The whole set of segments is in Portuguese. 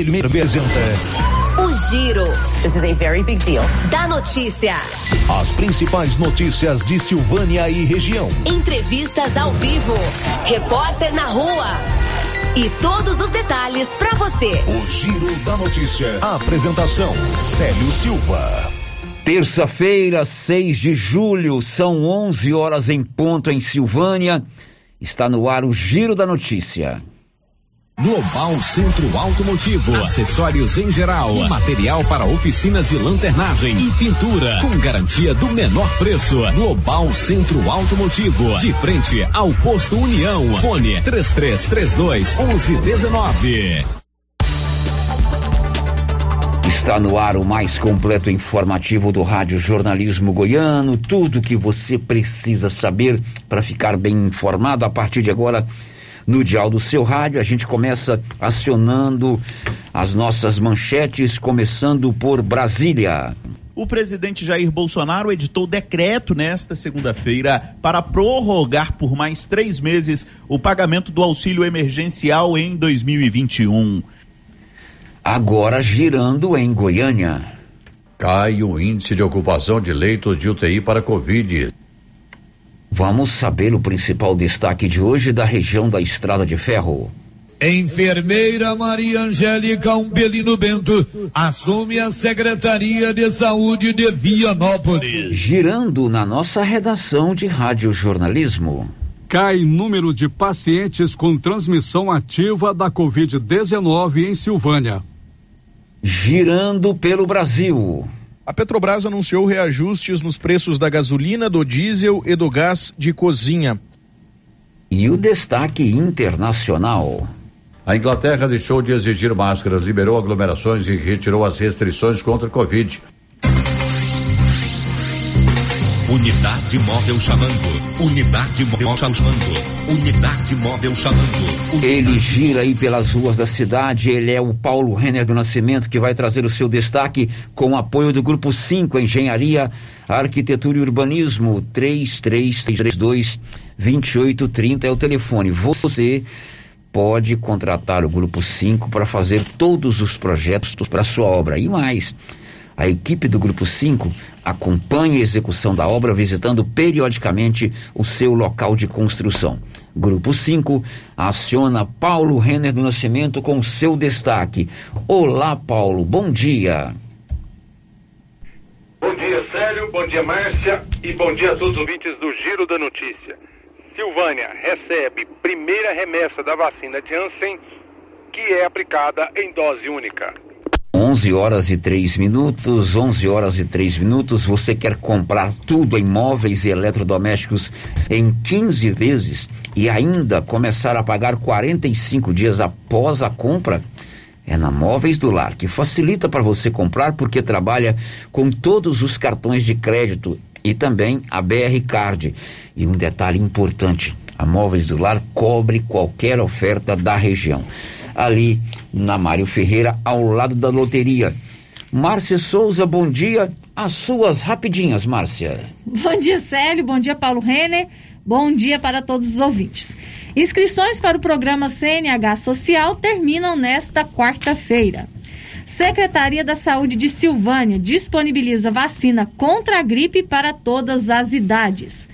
Ele apresenta O Giro. This is a very big deal. Da notícia. as principais notícias de Silvânia e região. Entrevistas ao vivo. Repórter na rua. E todos os detalhes pra você. O Giro da Notícia. A apresentação: Célio Silva. Terça-feira, 6 de julho, são 11 horas em ponto em Silvânia. Está no ar o Giro da Notícia. Global Centro Automotivo, acessórios em geral, material para oficinas de lanternagem e pintura, com garantia do menor preço. Global Centro Automotivo, de frente ao posto União. Fone 3332 1119. Está no ar o mais completo informativo do Rádio Jornalismo Goiano. Tudo que você precisa saber para ficar bem informado a partir de agora no dial do seu rádio. A gente começa acionando as nossas manchetes, começando por Brasília. O presidente Jair Bolsonaro editou decreto nesta segunda-feira para prorrogar por mais três meses o pagamento do auxílio emergencial em 2021. Agora girando em Goiânia. Cai o índice de ocupação de leitos de UTI para Covid. Vamos saber o principal destaque de hoje da região da Estrada de Ferro. Enfermeira Maria Angélica Umbelino Bento assume a Secretaria de Saúde de Vianópolis. Girando na nossa redação de rádio jornalismo. Cai número de pacientes com transmissão ativa da Covid-19 em Silvânia. Girando pelo Brasil. A Petrobras anunciou reajustes nos preços da gasolina, do diesel e do gás de cozinha. E o destaque internacional. A Inglaterra deixou de exigir máscaras, liberou aglomerações e retirou as restrições contra a Covid. Unidade móvel chamando. Unidade móvel chamando. Unidade móvel chamando. Ele gira aí pelas ruas da cidade. Ele é o Paulo Renner do Nascimento que vai trazer o seu destaque com o apoio do Grupo 5 Engenharia, Arquitetura e Urbanismo. 3332 2830 é o telefone. Você pode contratar o Grupo 5 para fazer todos os projetos para sua obra e mais. A equipe do Grupo 5 acompanha a execução da obra visitando periodicamente o seu local de construção. Grupo 5 aciona Paulo Renner do Nascimento com seu destaque. Olá, Paulo, bom dia. Bom dia, Célio, bom dia, Márcia, e bom dia a todos os ouvintes do Giro da Notícia. Silvânia recebe primeira remessa da vacina Janssen, que é aplicada em dose única. 11 horas e 3 minutos, 11 horas e 3 minutos. Você quer comprar tudo em móveis e eletrodomésticos em 15 vezes e ainda começar a pagar 45 dias após a compra? É na Móveis do Lar, que facilita para você comprar porque trabalha com todos os cartões de crédito e também a BR Card. E um detalhe importante: a Móveis do Lar cobre qualquer oferta da região ali na Mário Ferreira, ao lado da loteria. Márcia Souza, bom dia. As suas rapidinhas, Márcia. Bom dia, Célio. Bom dia, Paulo Renner. Bom dia para todos os ouvintes. Inscrições para o programa CNH Social terminam nesta quarta-feira. Secretaria da Saúde de Silvânia disponibiliza vacina contra a gripe para todas as idades.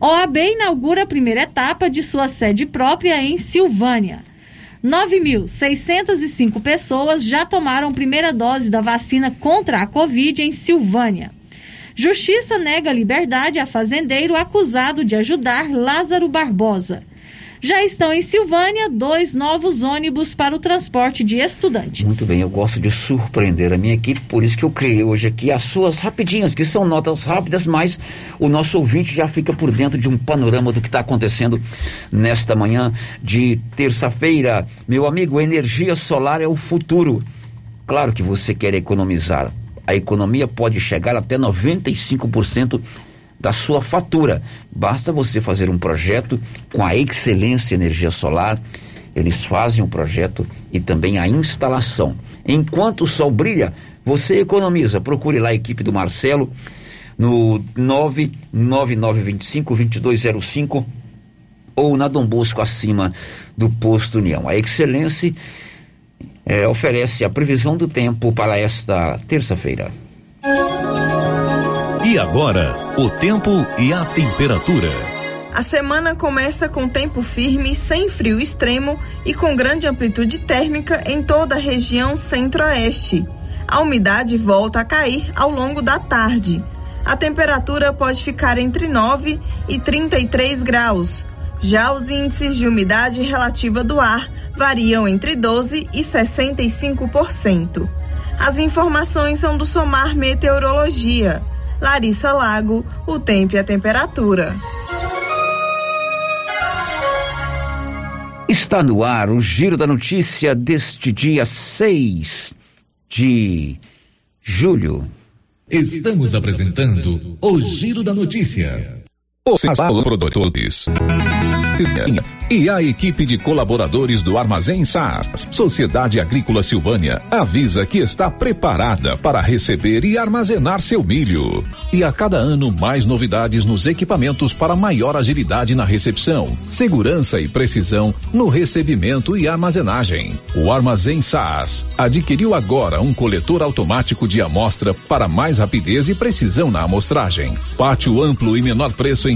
OAB inaugura a primeira etapa de sua sede própria em Silvânia. 9.605 pessoas já tomaram primeira dose da vacina contra a Covid em Silvânia. Justiça nega liberdade a fazendeiro acusado de ajudar Lázaro Barbosa. Já estão em Silvânia dois novos ônibus para o transporte de estudantes. Muito bem, eu gosto de surpreender a minha equipe, por isso que eu criei hoje aqui as suas rapidinhas, que são notas rápidas, mas o nosso ouvinte já fica por dentro de um panorama do que está acontecendo nesta manhã de terça-feira. Meu amigo, energia solar é o futuro. Claro que você quer economizar. A economia pode chegar até 95% da sua fatura. Basta você fazer um projeto com a Excelência Energia Solar. Eles fazem o projeto e também a instalação. Enquanto o sol brilha, você economiza. Procure lá a equipe do Marcelo no 99925-2205 ou na Dom Bosco acima do Posto União. A Excelência eh, oferece a previsão do tempo para esta terça-feira. E agora, o tempo e a temperatura. A semana começa com tempo firme, sem frio extremo e com grande amplitude térmica em toda a região centro-oeste. A umidade volta a cair ao longo da tarde. A temperatura pode ficar entre 9 e 33 graus. Já os índices de umidade relativa do ar variam entre 12 e 65%. As informações são do Somar Meteorologia. Larissa Lago, o tempo e a temperatura. Está no ar o Giro da Notícia deste dia 6 de julho. Estamos apresentando o Giro da Notícia. Os produtores. E a equipe de colaboradores do Armazém SAS, Sociedade Agrícola Silvânia, avisa que está preparada para receber e armazenar seu milho. E a cada ano mais novidades nos equipamentos para maior agilidade na recepção, segurança e precisão no recebimento e armazenagem. O Armazém SAS adquiriu agora um coletor automático de amostra para mais rapidez e precisão na amostragem. Pátio amplo e menor preço em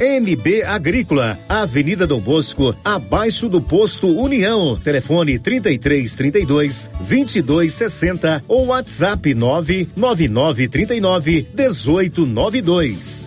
NB Agrícola, Avenida Dom Bosco, abaixo do posto União. Telefone 33 32 22 60 ou WhatsApp 999 39 18 92.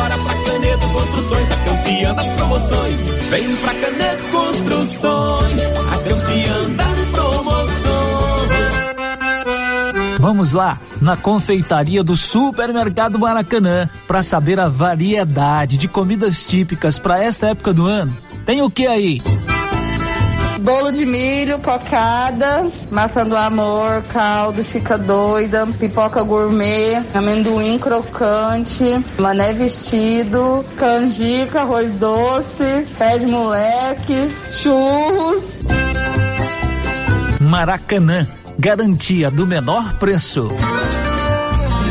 Canedo Construções, a campeã das promoções. Vem pra Canedo Construções, a campeã das promoções. Vamos lá, na confeitaria do Supermercado Maracanã, para saber a variedade de comidas típicas para esta época do ano. Tem o que aí? Bolo de milho, cocada, maçã do amor, caldo, chica doida, pipoca gourmet, amendoim crocante, mané vestido, canjica, arroz doce, pé de moleque, churros. Maracanã, garantia do menor preço.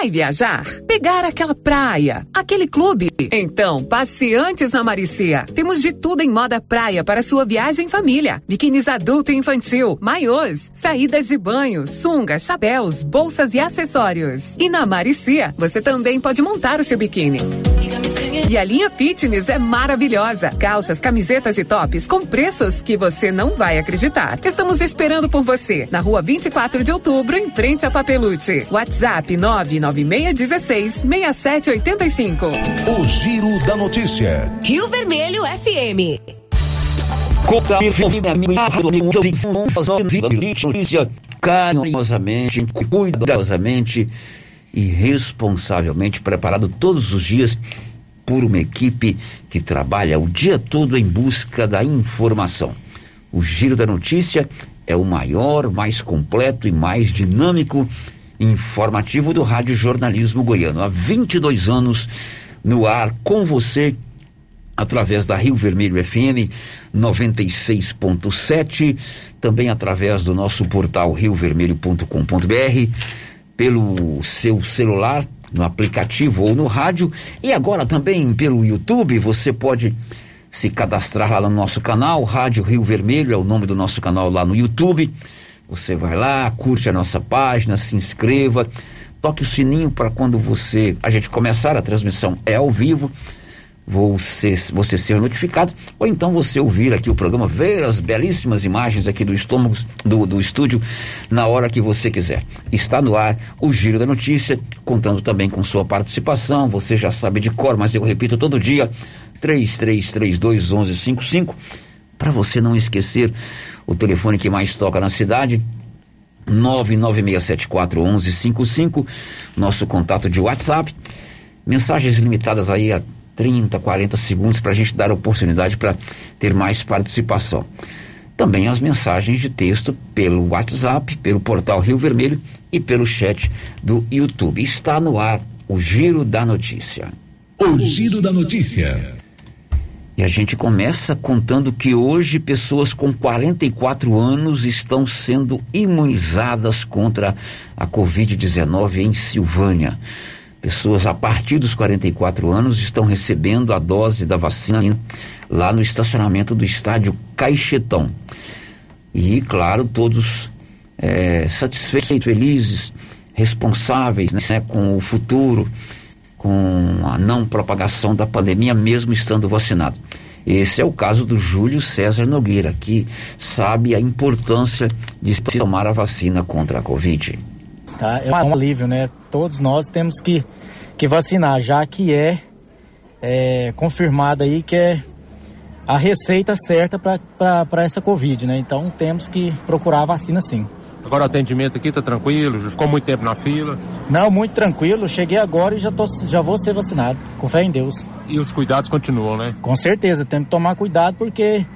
Vai viajar? Pegar aquela praia? Aquele clube? Então, passe antes na Maricia. Temos de tudo em moda praia para sua viagem em família. Biquínis adulto e infantil, maiôs, saídas de banho, sungas, chapéus, bolsas e acessórios. E na Maricia, você também pode montar o seu biquíni. E a linha fitness é maravilhosa. Calças, camisetas e tops com preços que você não vai acreditar. Estamos esperando por você na rua 24 de outubro, em frente a Papelute. WhatsApp 999 99616-6785. O Giro da Notícia. Rio Vermelho FM. notícia carinhosamente, cuidadosamente e responsavelmente preparado todos os dias por uma equipe que trabalha o dia todo em busca da informação. O Giro da Notícia é o maior, mais completo e mais dinâmico informativo do Rádio Jornalismo Goiano. Há 22 anos no ar com você através da Rio Vermelho FM 96.7, também através do nosso portal riovermelho.com.br, pelo seu celular, no aplicativo ou no rádio, e agora também pelo YouTube, você pode se cadastrar lá no nosso canal, Rádio Rio Vermelho é o nome do nosso canal lá no YouTube. Você vai lá, curte a nossa página, se inscreva, toque o sininho para quando você a gente começar a transmissão é ao vivo você, você ser notificado, ou então você ouvir aqui o programa, ver as belíssimas imagens aqui do estômago do, do estúdio na hora que você quiser. Está no ar o Giro da Notícia, contando também com sua participação. Você já sabe de cor, mas eu repito todo dia: 3332 1155. Para você não esquecer o telefone que mais toca na cidade, 996741155, nosso contato de WhatsApp. Mensagens limitadas aí a 30, 40 segundos para a gente dar oportunidade para ter mais participação. Também as mensagens de texto pelo WhatsApp, pelo portal Rio Vermelho e pelo chat do YouTube. Está no ar o Giro da Notícia. O Giro da Notícia. E a gente começa contando que hoje pessoas com 44 anos estão sendo imunizadas contra a Covid-19 em Silvânia. Pessoas a partir dos 44 anos estão recebendo a dose da vacina lá no estacionamento do estádio Caixetão. E, claro, todos é, satisfeitos, felizes, responsáveis né, com o futuro, com a não propagação da pandemia, mesmo estando vacinado. Esse é o caso do Júlio César Nogueira, que sabe a importância de se tomar a vacina contra a Covid. Tá? É um alívio, né? Todos nós temos que, que vacinar, já que é, é confirmado aí que é a receita certa para essa Covid, né? Então temos que procurar a vacina sim. Agora o atendimento aqui tá tranquilo? Ficou muito tempo na fila? Não, muito tranquilo. Cheguei agora e já, tô, já vou ser vacinado. Com fé em Deus. E os cuidados continuam, né? Com certeza. Temos que tomar cuidado porque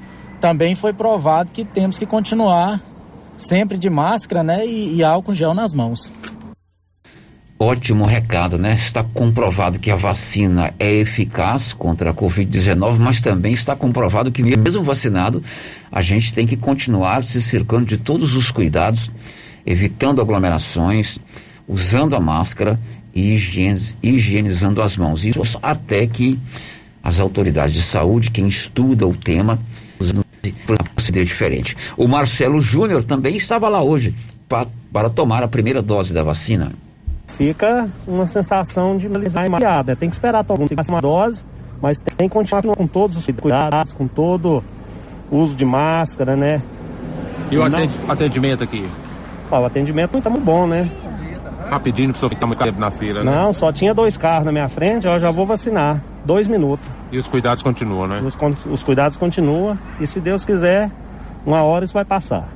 também foi provado que temos que continuar sempre de máscara, né? E, e álcool gel nas mãos. Ótimo recado, né? Está comprovado que a vacina é eficaz contra a Covid-19, mas também está comprovado que, mesmo vacinado, a gente tem que continuar se cercando de todos os cuidados, evitando aglomerações, usando a máscara e higienizando as mãos. Isso até que as autoridades de saúde, quem estuda o tema, proceder diferente. O Marcelo Júnior também estava lá hoje para tomar a primeira dose da vacina fica uma sensação de imediata. Tem que esperar todo mundo uma dose, mas tem que continuar com todos os cuidados, com todo o uso de máscara, né? E o atendimento aqui? Ó, o atendimento tá muito bom, né? Rapidinho, não precisa ficar muito tempo na fila, né? Não, só tinha dois carros na minha frente, eu já vou vacinar. Dois minutos. E os cuidados continuam, né? Os, os cuidados continuam e se Deus quiser, uma hora isso vai passar.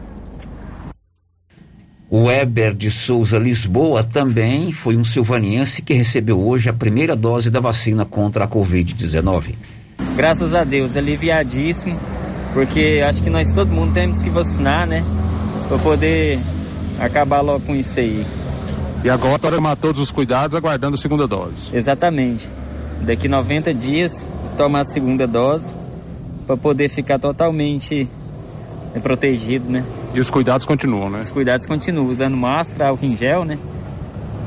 O Weber de Souza Lisboa também foi um silvaniense que recebeu hoje a primeira dose da vacina contra a Covid-19. Graças a Deus, aliviadíssimo, porque acho que nós todo mundo temos que vacinar, né? Para poder acabar logo com isso aí. E agora tomar todos os cuidados aguardando a segunda dose. Exatamente. Daqui 90 dias tomar a segunda dose para poder ficar totalmente é protegido, né? E os cuidados continuam, né? Os cuidados continuam, usando máscara, álcool em gel, né?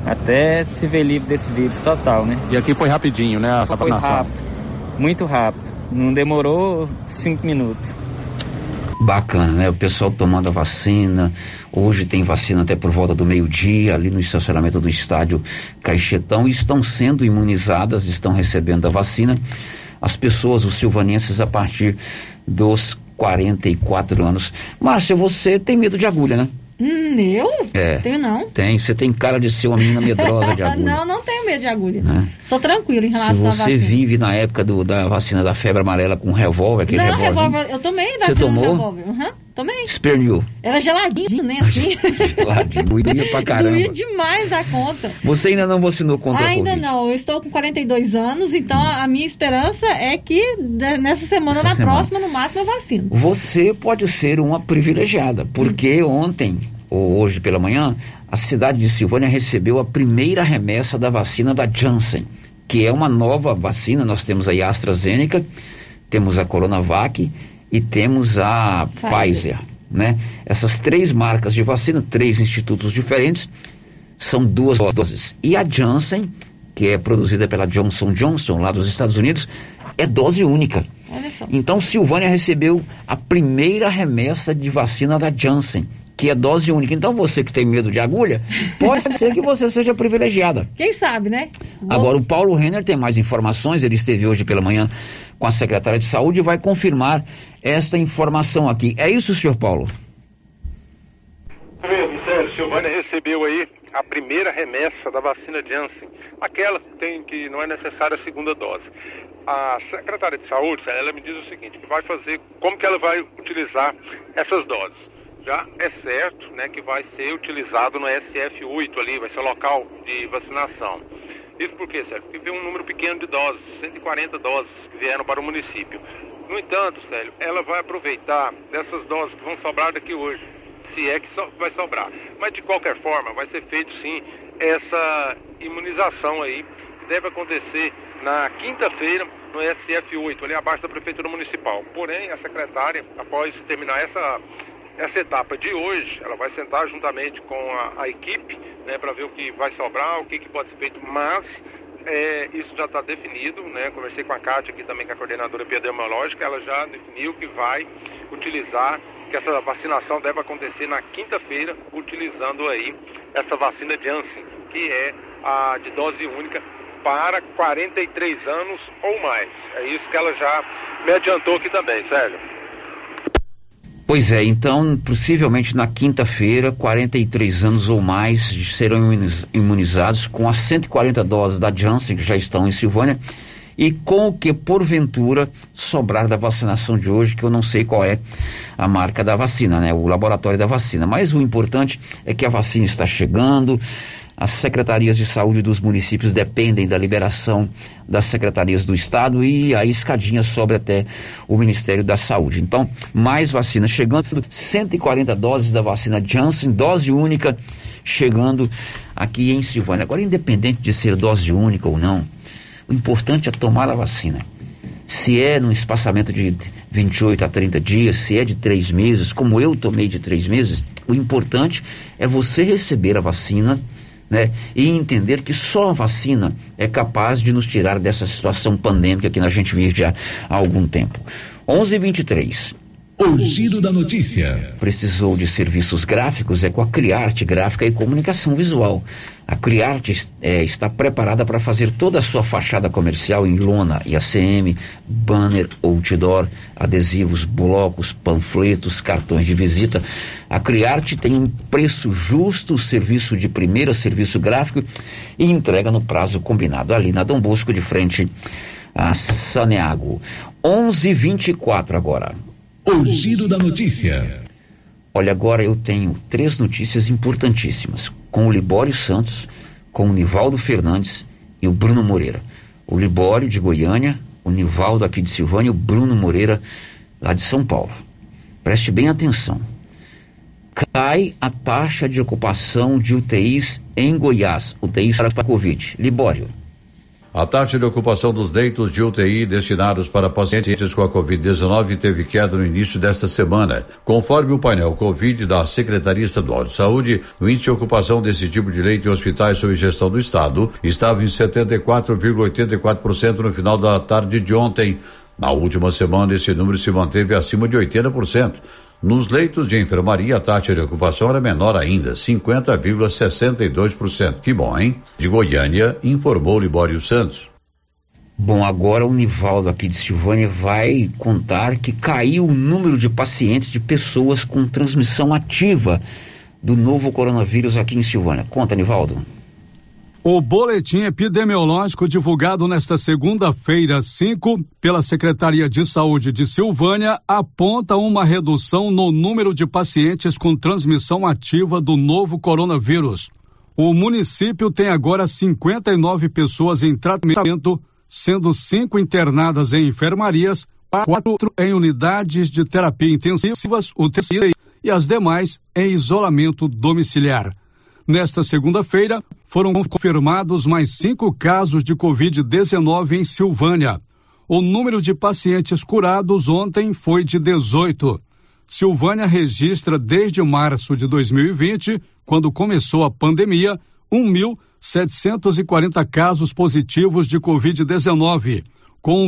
Até se ver livre desse vírus total, né? E aqui foi rapidinho, né? A foi rápido, muito rápido. Não demorou cinco minutos. Bacana, né? O pessoal tomando a vacina. Hoje tem vacina até por volta do meio-dia, ali no estacionamento do estádio Caixetão. Estão sendo imunizadas, estão recebendo a vacina. As pessoas, os silvanenses, a partir dos 44 anos. Márcia, você tem medo de agulha, né? Hum, eu? É. Tenho não. Tem, você tem cara de ser uma menina medrosa de agulha. não, não tenho medo de agulha. Né? Sou tranquilo em Se relação à você vacina. vive na época do, da vacina da febre amarela com revólver, aquele não, revólver. revólver, eu tomei Você vacina tomou? no revólver. Uhum, tomei. Esperneou. Era geladinho, né? Assim. Geladinho, doía pra caramba. Doía demais da conta. Você ainda não vacinou contra a Ainda não, eu estou com 42 anos, então a minha esperança é que nessa semana, na semana. próxima, no máximo, eu vacino. Você pode ser uma privilegiada, porque ontem, ou hoje pela manhã, a cidade de Silvânia recebeu a primeira remessa da vacina da Janssen, que é uma nova vacina. Nós temos aí a AstraZeneca, temos a Coronavac e temos a Pfizer. Pfizer, né? Essas três marcas de vacina, três institutos diferentes, são duas doses. E a Janssen, que é produzida pela Johnson Johnson, lá dos Estados Unidos, é dose única. Olha só. Então, Silvânia recebeu a primeira remessa de vacina da Janssen, que é dose única. Então, você que tem medo de agulha, pode ser que você seja privilegiada. Quem sabe, né? Agora, o Paulo Renner tem mais informações. Ele esteve hoje pela manhã com a secretária de saúde e vai confirmar esta informação aqui. É isso, senhor Paulo? Mesmo, Sérgio, Silvânia recebeu aí a primeira remessa da vacina Janssen, aquela que tem que não é necessária a segunda dose. A secretária de saúde, ela me diz o seguinte, que vai fazer, como que ela vai utilizar essas doses? Já é certo, né, que vai ser utilizado no SF8 ali, vai ser o local de vacinação. Isso por quê, Sérgio? Porque veio um número pequeno de doses, 140 doses que vieram para o município. No entanto, Célio, ela vai aproveitar dessas doses que vão sobrar daqui hoje, se é que so- vai sobrar. Mas de qualquer forma, vai ser feito sim essa imunização aí, que deve acontecer na quinta-feira no SF8, ali abaixo da Prefeitura Municipal. Porém, a secretária, após terminar essa essa etapa de hoje, ela vai sentar juntamente com a, a equipe, né, para ver o que vai sobrar, o que, que pode ser feito, mas é, isso já está definido, né? Conversei com a Kátia aqui também, que é a coordenadora epidemiológica, ela já definiu que vai utilizar, que essa vacinação deve acontecer na quinta-feira, utilizando aí essa vacina Janssen, que é a de dose única para 43 anos ou mais. É isso que ela já me adiantou aqui também, Sérgio. Pois é, então, possivelmente na quinta-feira, 43 anos ou mais serão imuniz- imunizados com as 140 doses da Janssen, que já estão em Silvânia, e com o que, porventura, sobrar da vacinação de hoje, que eu não sei qual é a marca da vacina, né? O laboratório da vacina. Mas o importante é que a vacina está chegando, as secretarias de saúde dos municípios dependem da liberação das secretarias do estado e a escadinha sobe até o Ministério da Saúde. Então, mais vacina chegando, 140 doses da vacina Janssen, dose única, chegando aqui em Silvânia. Agora, independente de ser dose única ou não, o importante é tomar a vacina. Se é num espaçamento de 28 a 30 dias, se é de três meses, como eu tomei de três meses, o importante é você receber a vacina, né? E entender que só a vacina é capaz de nos tirar dessa situação pandêmica que a gente vive já há algum tempo. 11:23. O da notícia. Precisou de serviços gráficos? É com a Criarte Gráfica e Comunicação Visual. A Criarte eh, está preparada para fazer toda a sua fachada comercial em lona e ACM, banner, outdoor, adesivos, blocos, panfletos, cartões de visita. A Criarte tem um preço justo, serviço de primeira, serviço gráfico e entrega no prazo combinado. Ali na Dom Bosco, de frente a Saneago. 11:24 agora. O giro da notícia. Olha, agora eu tenho três notícias importantíssimas. Com o Libório Santos, com o Nivaldo Fernandes e o Bruno Moreira. O Libório de Goiânia, o Nivaldo aqui de Silvânia e o Bruno Moreira lá de São Paulo. Preste bem atenção. Cai a taxa de ocupação de UTIs em Goiás. UTIs para a Covid. Libório. A taxa de ocupação dos leitos de UTI destinados para pacientes com a Covid-19 teve queda no início desta semana. Conforme o painel Covid da Secretaria Estadual de Saúde, o índice de ocupação desse tipo de leito em hospitais sob gestão do Estado estava em 74,84% no final da tarde de ontem. Na última semana, esse número se manteve acima de 80%. Nos leitos de enfermaria, a taxa de ocupação era menor ainda, 50,62%. Que bom, hein? De Goiânia, informou Libório Santos. Bom, agora o Nivaldo aqui de Silvânia vai contar que caiu o número de pacientes de pessoas com transmissão ativa do novo coronavírus aqui em Silvânia. Conta, Nivaldo. O boletim epidemiológico divulgado nesta segunda-feira, 5, pela Secretaria de Saúde de Silvânia, aponta uma redução no número de pacientes com transmissão ativa do novo coronavírus. O município tem agora 59 pessoas em tratamento, sendo cinco internadas em enfermarias, quatro em unidades de terapia intensivas, UTI, e as demais em isolamento domiciliar. Nesta segunda-feira, foram confirmados mais cinco casos de Covid-19 em Silvânia. O número de pacientes curados ontem foi de 18. Silvânia registra desde março de 2020, quando começou a pandemia, 1.740 casos positivos de Covid-19, com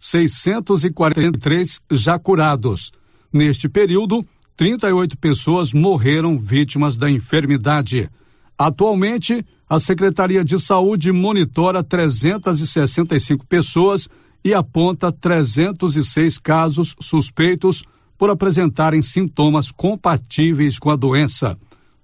1.643 já curados. Neste período, 38 pessoas morreram vítimas da enfermidade. Atualmente, a Secretaria de Saúde monitora 365 pessoas e aponta 306 casos suspeitos por apresentarem sintomas compatíveis com a doença.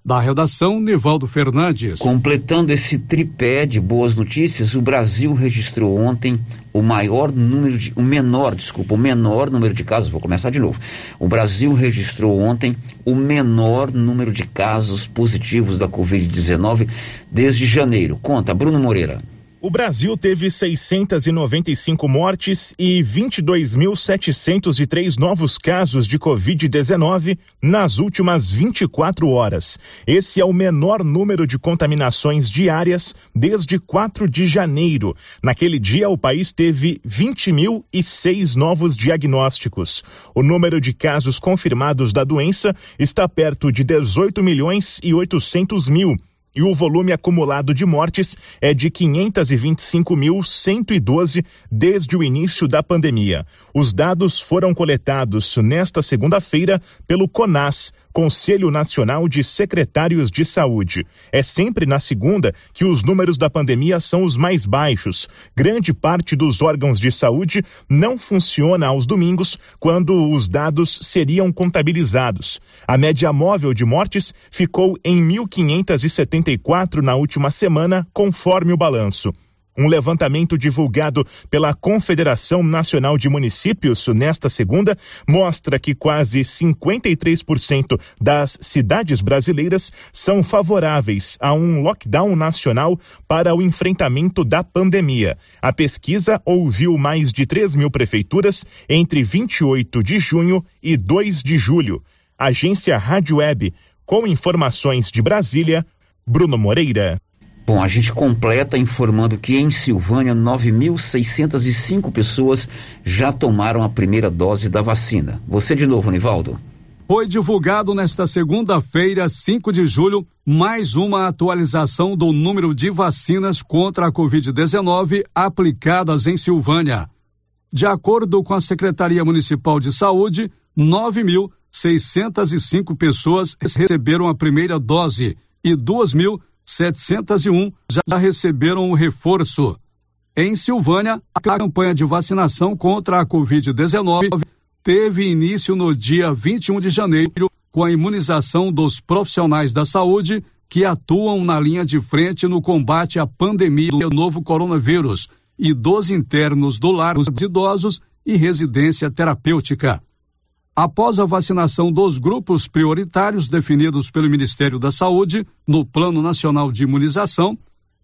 Da redação, Nivaldo Fernandes. Completando esse tripé de boas notícias, o Brasil registrou ontem o maior número de, o menor, desculpa, o menor número de casos, vou começar de novo. O Brasil registrou ontem o menor número de casos positivos da Covid-19 desde janeiro. Conta, Bruno Moreira. O Brasil teve 695 mortes e 22.703 novos casos de Covid-19 nas últimas 24 horas. Esse é o menor número de contaminações diárias desde 4 de janeiro. Naquele dia, o país teve 20.006 novos diagnósticos. O número de casos confirmados da doença está perto de 18 milhões e 800 mil e o volume acumulado de mortes é de 525.112 desde o início da pandemia. Os dados foram coletados nesta segunda-feira pelo CONAS, Conselho Nacional de Secretários de Saúde. É sempre na segunda que os números da pandemia são os mais baixos. Grande parte dos órgãos de saúde não funciona aos domingos, quando os dados seriam contabilizados. A média móvel de mortes ficou em 1.574 na última semana, conforme o balanço. Um levantamento divulgado pela Confederação Nacional de Municípios nesta segunda mostra que quase 53% das cidades brasileiras são favoráveis a um lockdown nacional para o enfrentamento da pandemia. A pesquisa ouviu mais de 3 mil prefeituras entre 28 de junho e 2 de julho. Agência Rádio Web, com informações de Brasília, Bruno Moreira. Bom, a gente completa informando que em Silvânia 9.605 pessoas já tomaram a primeira dose da vacina. Você de novo, Nivaldo. Foi divulgado nesta segunda-feira, 5 de julho, mais uma atualização do número de vacinas contra a Covid-19 aplicadas em Silvânia. De acordo com a Secretaria Municipal de Saúde, 9.605 pessoas receberam a primeira dose e 2.000 701 já receberam o reforço. Em Silvânia, a campanha de vacinação contra a Covid-19 teve início no dia 21 de janeiro com a imunização dos profissionais da saúde que atuam na linha de frente no combate à pandemia do novo coronavírus e dos internos do lar dos idosos e residência terapêutica. Após a vacinação dos grupos prioritários definidos pelo Ministério da Saúde no Plano Nacional de Imunização,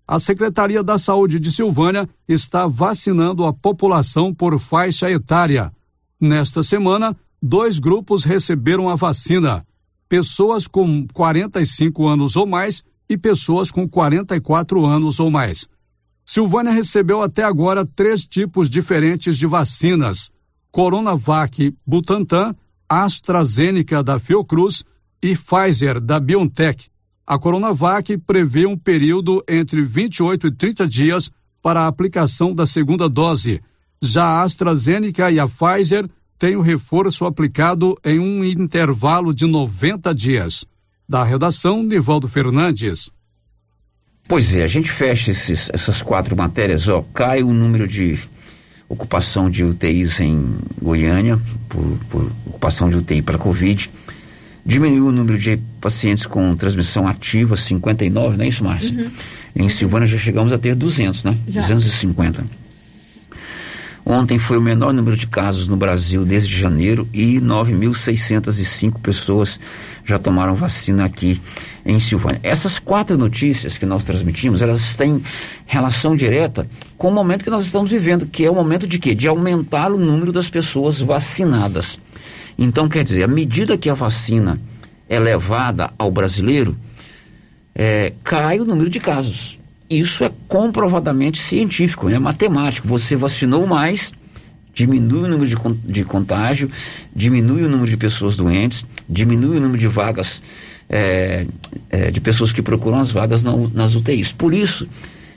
a Secretaria da Saúde de Silvânia está vacinando a população por faixa etária. Nesta semana, dois grupos receberam a vacina: pessoas com 45 anos ou mais e pessoas com 44 anos ou mais. Silvânia recebeu até agora três tipos diferentes de vacinas Coronavac Butantan, AstraZeneca da Fiocruz e Pfizer da BioNTech. A Coronavac prevê um período entre 28 e 30 dias para a aplicação da segunda dose. Já a AstraZeneca e a Pfizer têm o reforço aplicado em um intervalo de 90 dias. Da redação, Nivaldo Fernandes. Pois é, a gente fecha esses, essas quatro matérias, ó, cai o número de ocupação de UTIs em Goiânia, por, por ocupação de UTI para Covid, Diminuiu o número de pacientes com transmissão ativa, 59, não é isso, Márcio? Uhum. Em Silvânia já chegamos a ter 200, né? Já. 250. Ontem foi o menor número de casos no Brasil desde janeiro e 9.605 pessoas já tomaram vacina aqui em Silvânia. Essas quatro notícias que nós transmitimos, elas têm relação direta com o momento que nós estamos vivendo, que é o momento de quê? De aumentar o número das pessoas vacinadas. Então, quer dizer, à medida que a vacina é levada ao brasileiro, é, cai o número de casos. Isso é comprovadamente científico, é matemático. Você vacinou mais, diminui o número de, de contágio, diminui o número de pessoas doentes, diminui o número de vagas, é, é, de pessoas que procuram as vagas na nas UTIs. Por isso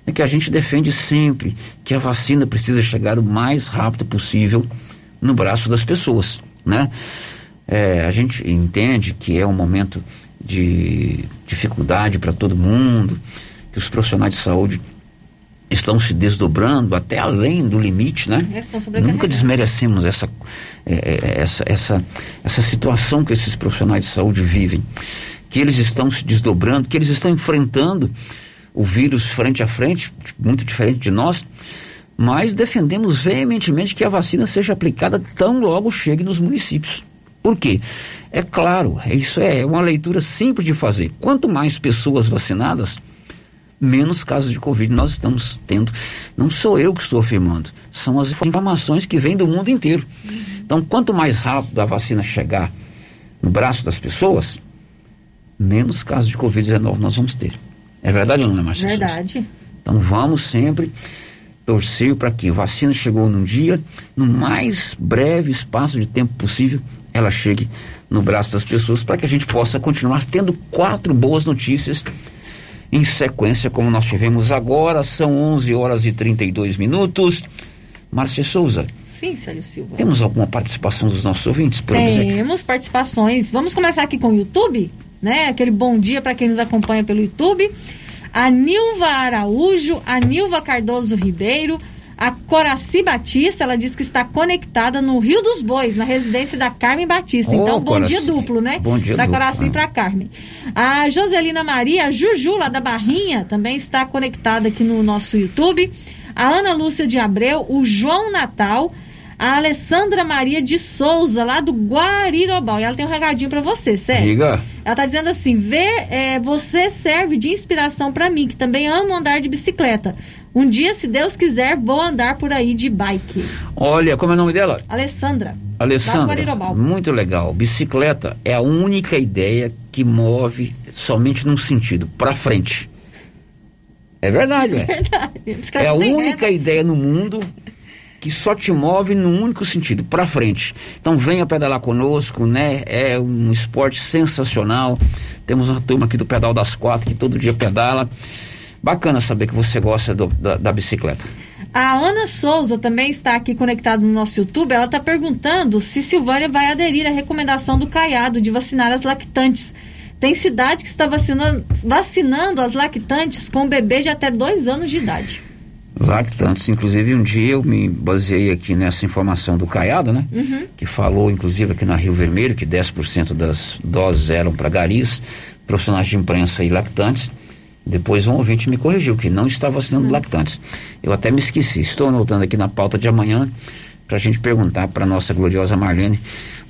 é que a gente defende sempre que a vacina precisa chegar o mais rápido possível no braço das pessoas, né? É, a gente entende que é um momento de dificuldade para todo mundo, que os profissionais de saúde estão se desdobrando até além do limite, né? Nunca desmerecemos essa, é, é, essa, essa, essa situação que esses profissionais de saúde vivem, que eles estão se desdobrando, que eles estão enfrentando o vírus frente a frente, muito diferente de nós, mas defendemos veementemente que a vacina seja aplicada tão logo chegue nos municípios. Por quê? É claro, isso é uma leitura simples de fazer. Quanto mais pessoas vacinadas, menos casos de Covid nós estamos tendo. Não sou eu que estou afirmando, são as informações que vêm do mundo inteiro. Então, quanto mais rápido a vacina chegar no braço das pessoas, menos casos de Covid-19 nós vamos ter. É verdade ou não é, Márcia? Souza? Verdade. Então vamos sempre torcer para que a vacina chegou num dia, no mais breve espaço de tempo possível, ela chegue no braço das pessoas para que a gente possa continuar tendo quatro boas notícias em sequência, como nós tivemos agora. São 11 horas e 32 minutos. Márcia Souza, Sim, Célio Silva. temos alguma participação dos nossos ouvintes? Por? Temos participações. Vamos começar aqui com o YouTube, né? Aquele bom dia para quem nos acompanha pelo YouTube. A Nilva Araújo, a Nilva Cardoso Ribeiro, a Coraci Batista, ela diz que está conectada no Rio dos Bois, na residência da Carmen Batista. Então, bom Coraci. dia duplo, né? Bom dia da duplo, Coraci né? para Carmen. A Joselina Maria, a Juju, lá da Barrinha, também está conectada aqui no nosso YouTube. A Ana Lúcia de Abreu, o João Natal, a Alessandra Maria de Souza, lá do Guarirobal. E ela tem um recadinho para você, sério. Diga. Ela tá dizendo assim: ver, é, você serve de inspiração para mim, que também amo andar de bicicleta. Um dia, se Deus quiser, vou andar por aí de bike. Olha, como é o nome dela? Alessandra. Alessandra, muito legal. Bicicleta é a única ideia que move somente num sentido, para frente. É verdade, velho. Verdade. É a única né? ideia no mundo que só te move num único sentido, para frente. Então venha pedalar conosco, né? É um esporte sensacional. Temos uma turma aqui do Pedal das Quatro que todo dia pedala. Bacana saber que você gosta do- da, da bicicleta. A Ana Souza também está aqui conectada no nosso YouTube. Ela está perguntando se Silvânia vai aderir à recomendação do Caiado de vacinar as lactantes. Tem cidade que está vacinando, vacinando as lactantes com bebê de até dois anos de idade. Lactantes, inclusive um dia eu me baseei aqui nessa informação do Caiado, né? Uhum. que falou, inclusive, aqui na Rio Vermelho, que 10% das doses eram para garis, profissionais de imprensa e lactantes. Depois um ouvinte me corrigiu que não está vacinando lactantes. Eu até me esqueci. Estou anotando aqui na pauta de amanhã para a gente perguntar para nossa gloriosa Marlene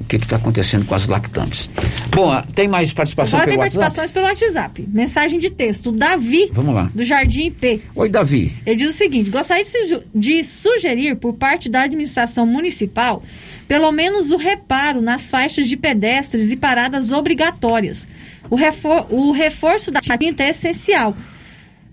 o que está acontecendo com as lactantes. Bom, tem mais participação Agora tem pelo WhatsApp? participações pelo WhatsApp. Mensagem de texto. Davi, Vamos lá. do Jardim IP. Oi, Davi. Ele diz o seguinte: gostaria de sugerir por parte da administração municipal pelo menos o reparo nas faixas de pedestres e paradas obrigatórias. O, refor- o reforço da tinta é essencial.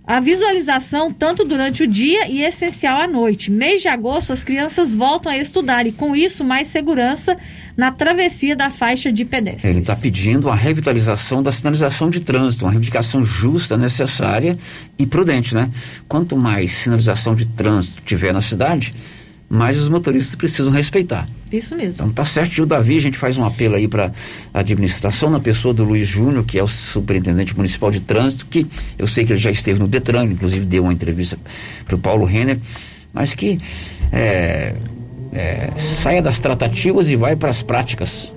A visualização tanto durante o dia e essencial à noite. Mês de agosto, as crianças voltam a estudar e, com isso, mais segurança na travessia da faixa de pedestres. Ele está pedindo a revitalização da sinalização de trânsito, uma reivindicação justa, necessária e prudente, né? Quanto mais sinalização de trânsito tiver na cidade, mais os motoristas precisam respeitar. Isso mesmo. Então tá certo, o Davi, a gente faz um apelo aí para a administração, na pessoa do Luiz Júnior, que é o superintendente municipal de trânsito, que eu sei que ele já esteve no Detran, inclusive deu uma entrevista para o Paulo Renner, mas que é, é, saia das tratativas e vai para as práticas.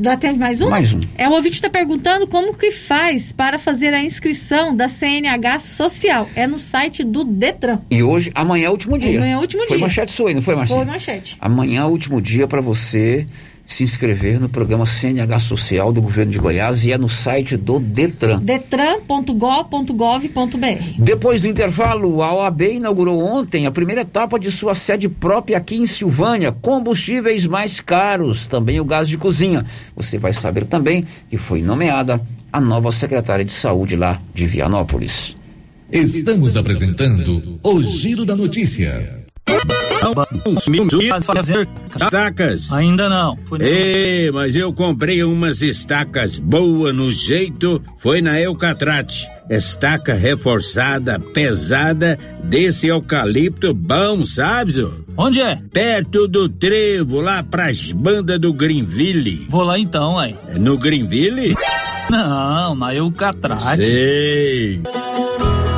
Dá até mais um? Mais um. É, o ouvinte está perguntando como que faz para fazer a inscrição da CNH Social. É no site do Detran. E hoje, amanhã é o último dia. Amanhã é o último foi dia. manchete sua aí, não foi, Marcinho? Foi manchete. Amanhã é o último dia para você se inscrever no programa CNH Social do governo de Goiás e é no site do Detran. detran.gov.gov.br. Depois do intervalo, a OAB inaugurou ontem a primeira etapa de sua sede própria aqui em Silvânia, combustíveis mais caros, também o gás de cozinha. Você vai saber também que foi nomeada a nova secretária de saúde lá de Vianópolis. Estamos apresentando o Giro da Notícia. Estacas? Ainda não. Ei, mas eu comprei umas estacas boas no jeito, foi na Eucatrate. Estaca reforçada, pesada, desse eucalipto bom, sabe? Zô? Onde é? Perto do trevo, lá pras bandas do Greenville. Vou lá então, aí. É No Greenville? Não, na Eucatrate. Sei.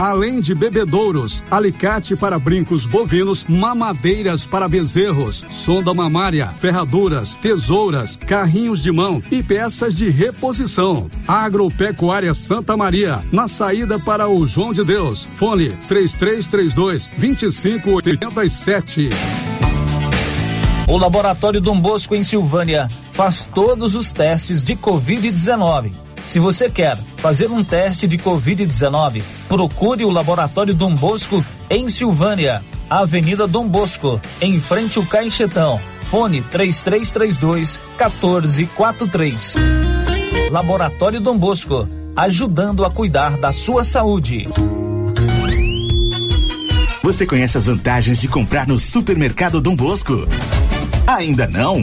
Além de bebedouros, alicate para brincos bovinos, mamadeiras para bezerros, sonda mamária, ferraduras, tesouras, carrinhos de mão e peças de reposição. Agropecuária Santa Maria, na saída para o João de Deus. Fone 3332 2587. O Laboratório Dom Bosco em Silvânia faz todos os testes de Covid-19. Se você quer fazer um teste de Covid-19, procure o Laboratório Dom Bosco em Silvânia, Avenida Dom Bosco, em frente ao Caixetão. Fone 3332 1443. Laboratório Dom Bosco, ajudando a cuidar da sua saúde. Você conhece as vantagens de comprar no Supermercado Dom Bosco? Ainda não?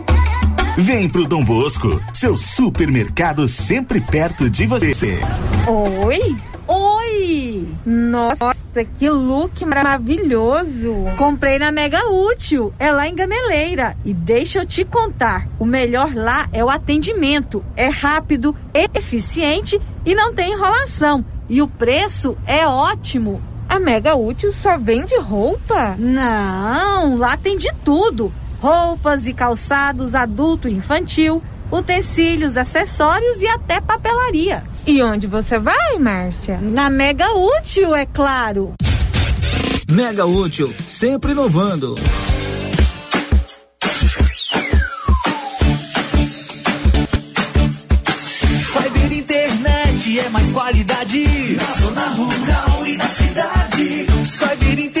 Vem pro Dom Bosco, seu supermercado sempre perto de você. Oi? Oi! Nossa, que look maravilhoso! Comprei na Mega Útil, é lá em Gameleira. E deixa eu te contar: o melhor lá é o atendimento. É rápido, eficiente e não tem enrolação. E o preço é ótimo. A Mega Útil só vende roupa? Não, lá tem de tudo: roupas e calçados adulto e infantil utensílios, acessórios e até papelaria. E onde você vai, Márcia? Na Mega Útil, é claro. Mega Útil, sempre inovando. Cyber Internet é mais qualidade na zona rural e na cidade. Cyber Internet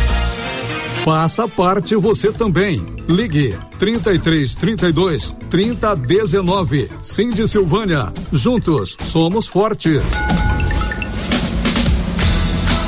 Faça parte você também. Ligue 33 32 30 19. Cindy Silvânia. Juntos somos fortes.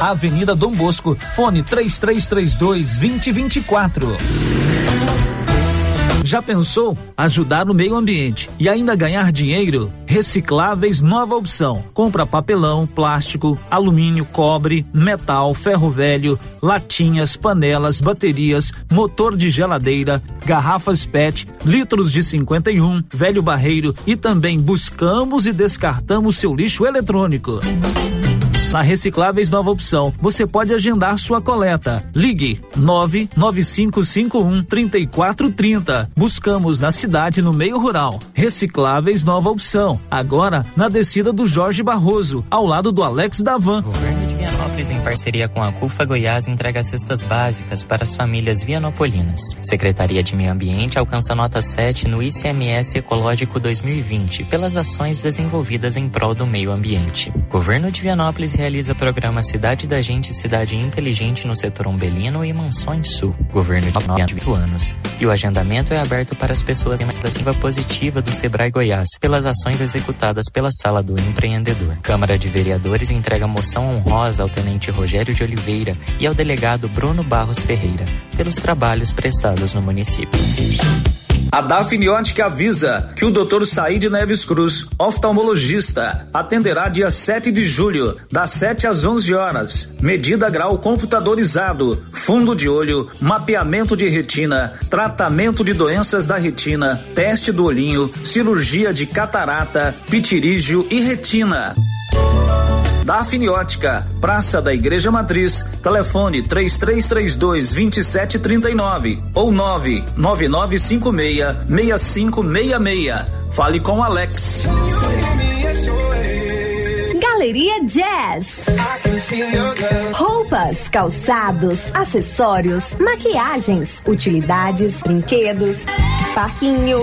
Avenida Dom Bosco, fone 3332 2024. Já pensou ajudar no meio ambiente e ainda ganhar dinheiro? Recicláveis Nova Opção. Compra papelão, plástico, alumínio, cobre, metal, ferro velho, latinhas, panelas, baterias, motor de geladeira, garrafas PET, litros de 51, velho barreiro e também buscamos e descartamos seu lixo eletrônico. Na Recicláveis Nova Opção, você pode agendar sua coleta. Ligue 99551 3430. Buscamos na cidade no meio rural. Recicláveis Nova Opção. Agora na descida do Jorge Barroso, ao lado do Alex Davan. Governo de Vianópolis, em parceria com a CUFA Goiás, entrega cestas básicas para as famílias vianopolinas. Secretaria de Meio Ambiente alcança nota 7 no ICMS Ecológico 2020 pelas ações desenvolvidas em prol do meio ambiente. Governo de Vianópolis realiza programa Cidade da Gente Cidade Inteligente no setor umbelino e Mansões Sul. Governo de 98 anos. E o agendamento é aberto para as pessoas em iniciativa positiva do Sebrae Goiás pelas ações executadas pela Sala do Empreendedor. Câmara de Vereadores entrega moção honrosa ao Tenente Rogério de Oliveira e ao delegado Bruno Barros Ferreira pelos trabalhos prestados no município. A Dafniótica avisa que o Dr. Said Neves Cruz, oftalmologista, atenderá dia 7 de julho, das 7 às 11 horas. Medida grau computadorizado, fundo de olho, mapeamento de retina, tratamento de doenças da retina, teste do olhinho, cirurgia de catarata, pitirígio e retina. Dafniótica, Praça da Igreja Matriz, telefone 3332 2739 ou 99956 6566. Fale com Alex. Galeria Jazz. Roupas, calçados, acessórios, maquiagens, utilidades, brinquedos, parquinho.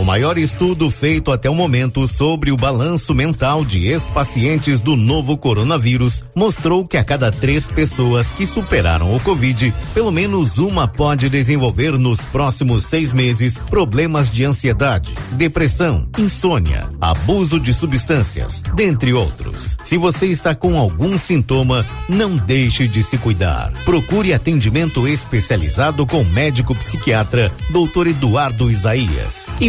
O maior estudo feito até o momento sobre o balanço mental de ex-pacientes do novo coronavírus mostrou que a cada três pessoas que superaram o Covid, pelo menos uma pode desenvolver nos próximos seis meses problemas de ansiedade, depressão, insônia, abuso de substâncias, dentre outros. Se você está com algum sintoma, não deixe de se cuidar. Procure atendimento especializado com médico psiquiatra, Dr. Eduardo Isaías. E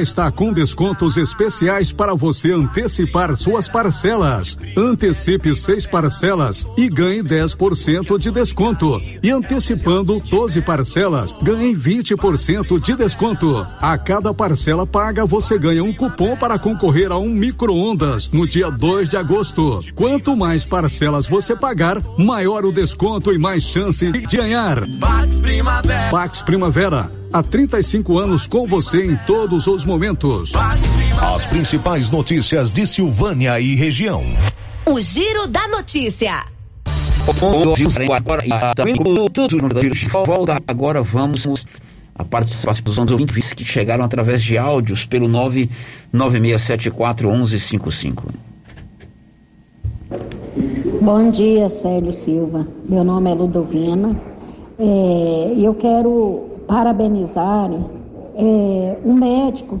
está com descontos especiais para você antecipar suas parcelas. Antecipe seis parcelas e ganhe 10% de desconto. E antecipando 12 parcelas, ganhe 20% de desconto. A cada parcela paga, você ganha um cupom para concorrer a um micro-ondas no dia 2 de agosto. Quanto mais parcelas você pagar, maior o desconto e mais chance de ganhar. Pax Primavera. Pax Primavera. Há 35 anos com você em todos os momentos. As principais notícias de Silvânia e região. O Giro da Notícia. Volta agora, vamos a participação dos ouvintes que chegaram através de áudios pelo 996741155. Bom dia, Célio Silva. Meu nome é Ludovina. É, e eu quero parabenizar é, um médico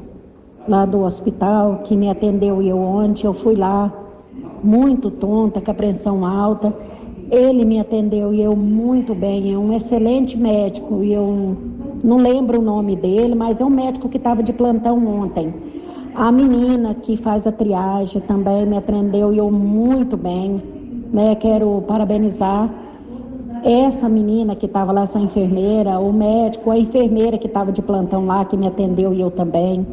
lá do hospital que me atendeu e eu ontem. Eu fui lá muito tonta, com a pressão alta. Ele me atendeu e eu muito bem. É um excelente médico e eu não lembro o nome dele, mas é um médico que estava de plantão ontem. A menina que faz a triagem também me atendeu e eu muito bem. Né? Quero parabenizar essa menina que estava lá, essa enfermeira, o médico, a enfermeira que estava de plantão lá, que me atendeu e eu também.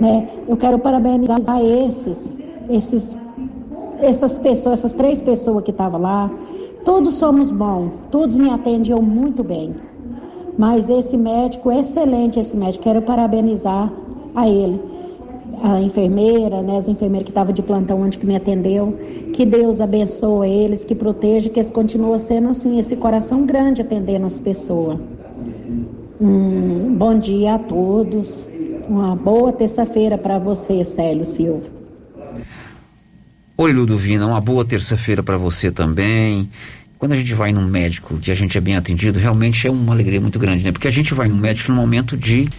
Né? Eu quero parabenizar esses, esses, essas pessoas, essas três pessoas que estavam lá. Todos somos bons, todos me atendiam muito bem. Mas esse médico, excelente esse médico, quero parabenizar a ele. A enfermeira, né, as enfermeiras que estavam de plantão onde que me atendeu. Que Deus abençoe eles, que proteja, que eles continuem sendo assim, esse coração grande atendendo as pessoas. Um bom dia a todos. Uma boa terça-feira para você, Célio Silva. Oi, Ludovina, uma boa terça-feira para você também. Quando a gente vai num médico que a gente é bem atendido, realmente é uma alegria muito grande, né? Porque a gente vai num médico num momento de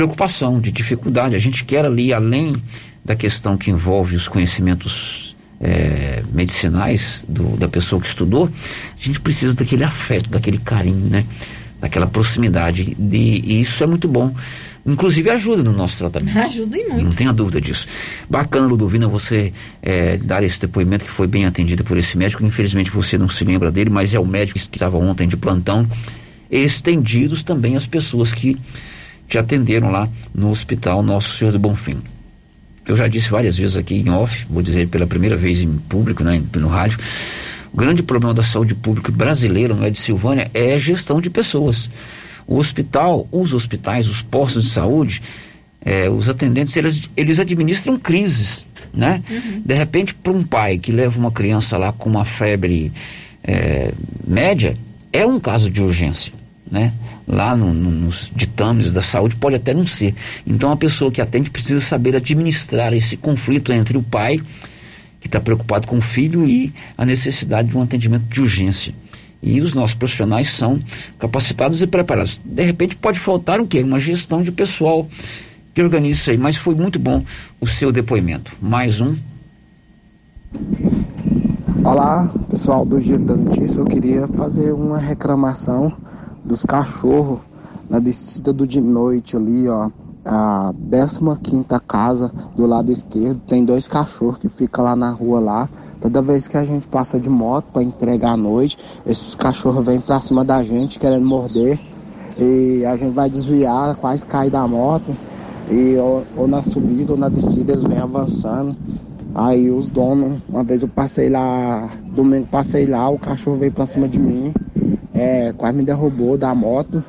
preocupação, de dificuldade. A gente quer ali, além da questão que envolve os conhecimentos é, medicinais do, da pessoa que estudou, a gente precisa daquele afeto, daquele carinho, né? Daquela proximidade. De, e isso é muito bom. Inclusive ajuda no nosso tratamento. Ajuda e muito. Não tenha dúvida disso. Bacana, Ludovina, você é, dar esse depoimento que foi bem atendido por esse médico. Infelizmente você não se lembra dele, mas é o médico que estava ontem de plantão. Estendidos também as pessoas que te atenderam lá no hospital Nosso Senhor do Bonfim. Eu já disse várias vezes aqui em off, vou dizer pela primeira vez em público, né, no rádio. O grande problema da saúde pública brasileira, não é de Silvânia, é a gestão de pessoas. O hospital, os hospitais, os postos de saúde, é, os atendentes, eles, eles administram crises, né? Uhum. De repente, para um pai que leva uma criança lá com uma febre é, média, é um caso de urgência, né? Lá no, no, nos ditames da saúde pode até não ser. Então, a pessoa que atende precisa saber administrar esse conflito entre o pai, que está preocupado com o filho, e a necessidade de um atendimento de urgência. E os nossos profissionais são capacitados e preparados. De repente pode faltar o quê? Uma gestão de pessoal que organiza isso aí. Mas foi muito bom o seu depoimento. Mais um. Olá, pessoal do Giro da Notícia. Eu queria fazer uma reclamação dos cachorros na descida do de noite ali, ó. A 15 casa do lado esquerdo. Tem dois cachorros que ficam lá na rua lá Toda vez que a gente passa de moto para entregar à noite, esses cachorros vêm para cima da gente querendo morder. E a gente vai desviar, quase cai da moto. E ou, ou na subida ou na descida eles vêm avançando. Aí os donos, uma vez eu passei lá, domingo passei lá, o cachorro veio pra cima de mim, é, quase me derrubou da moto.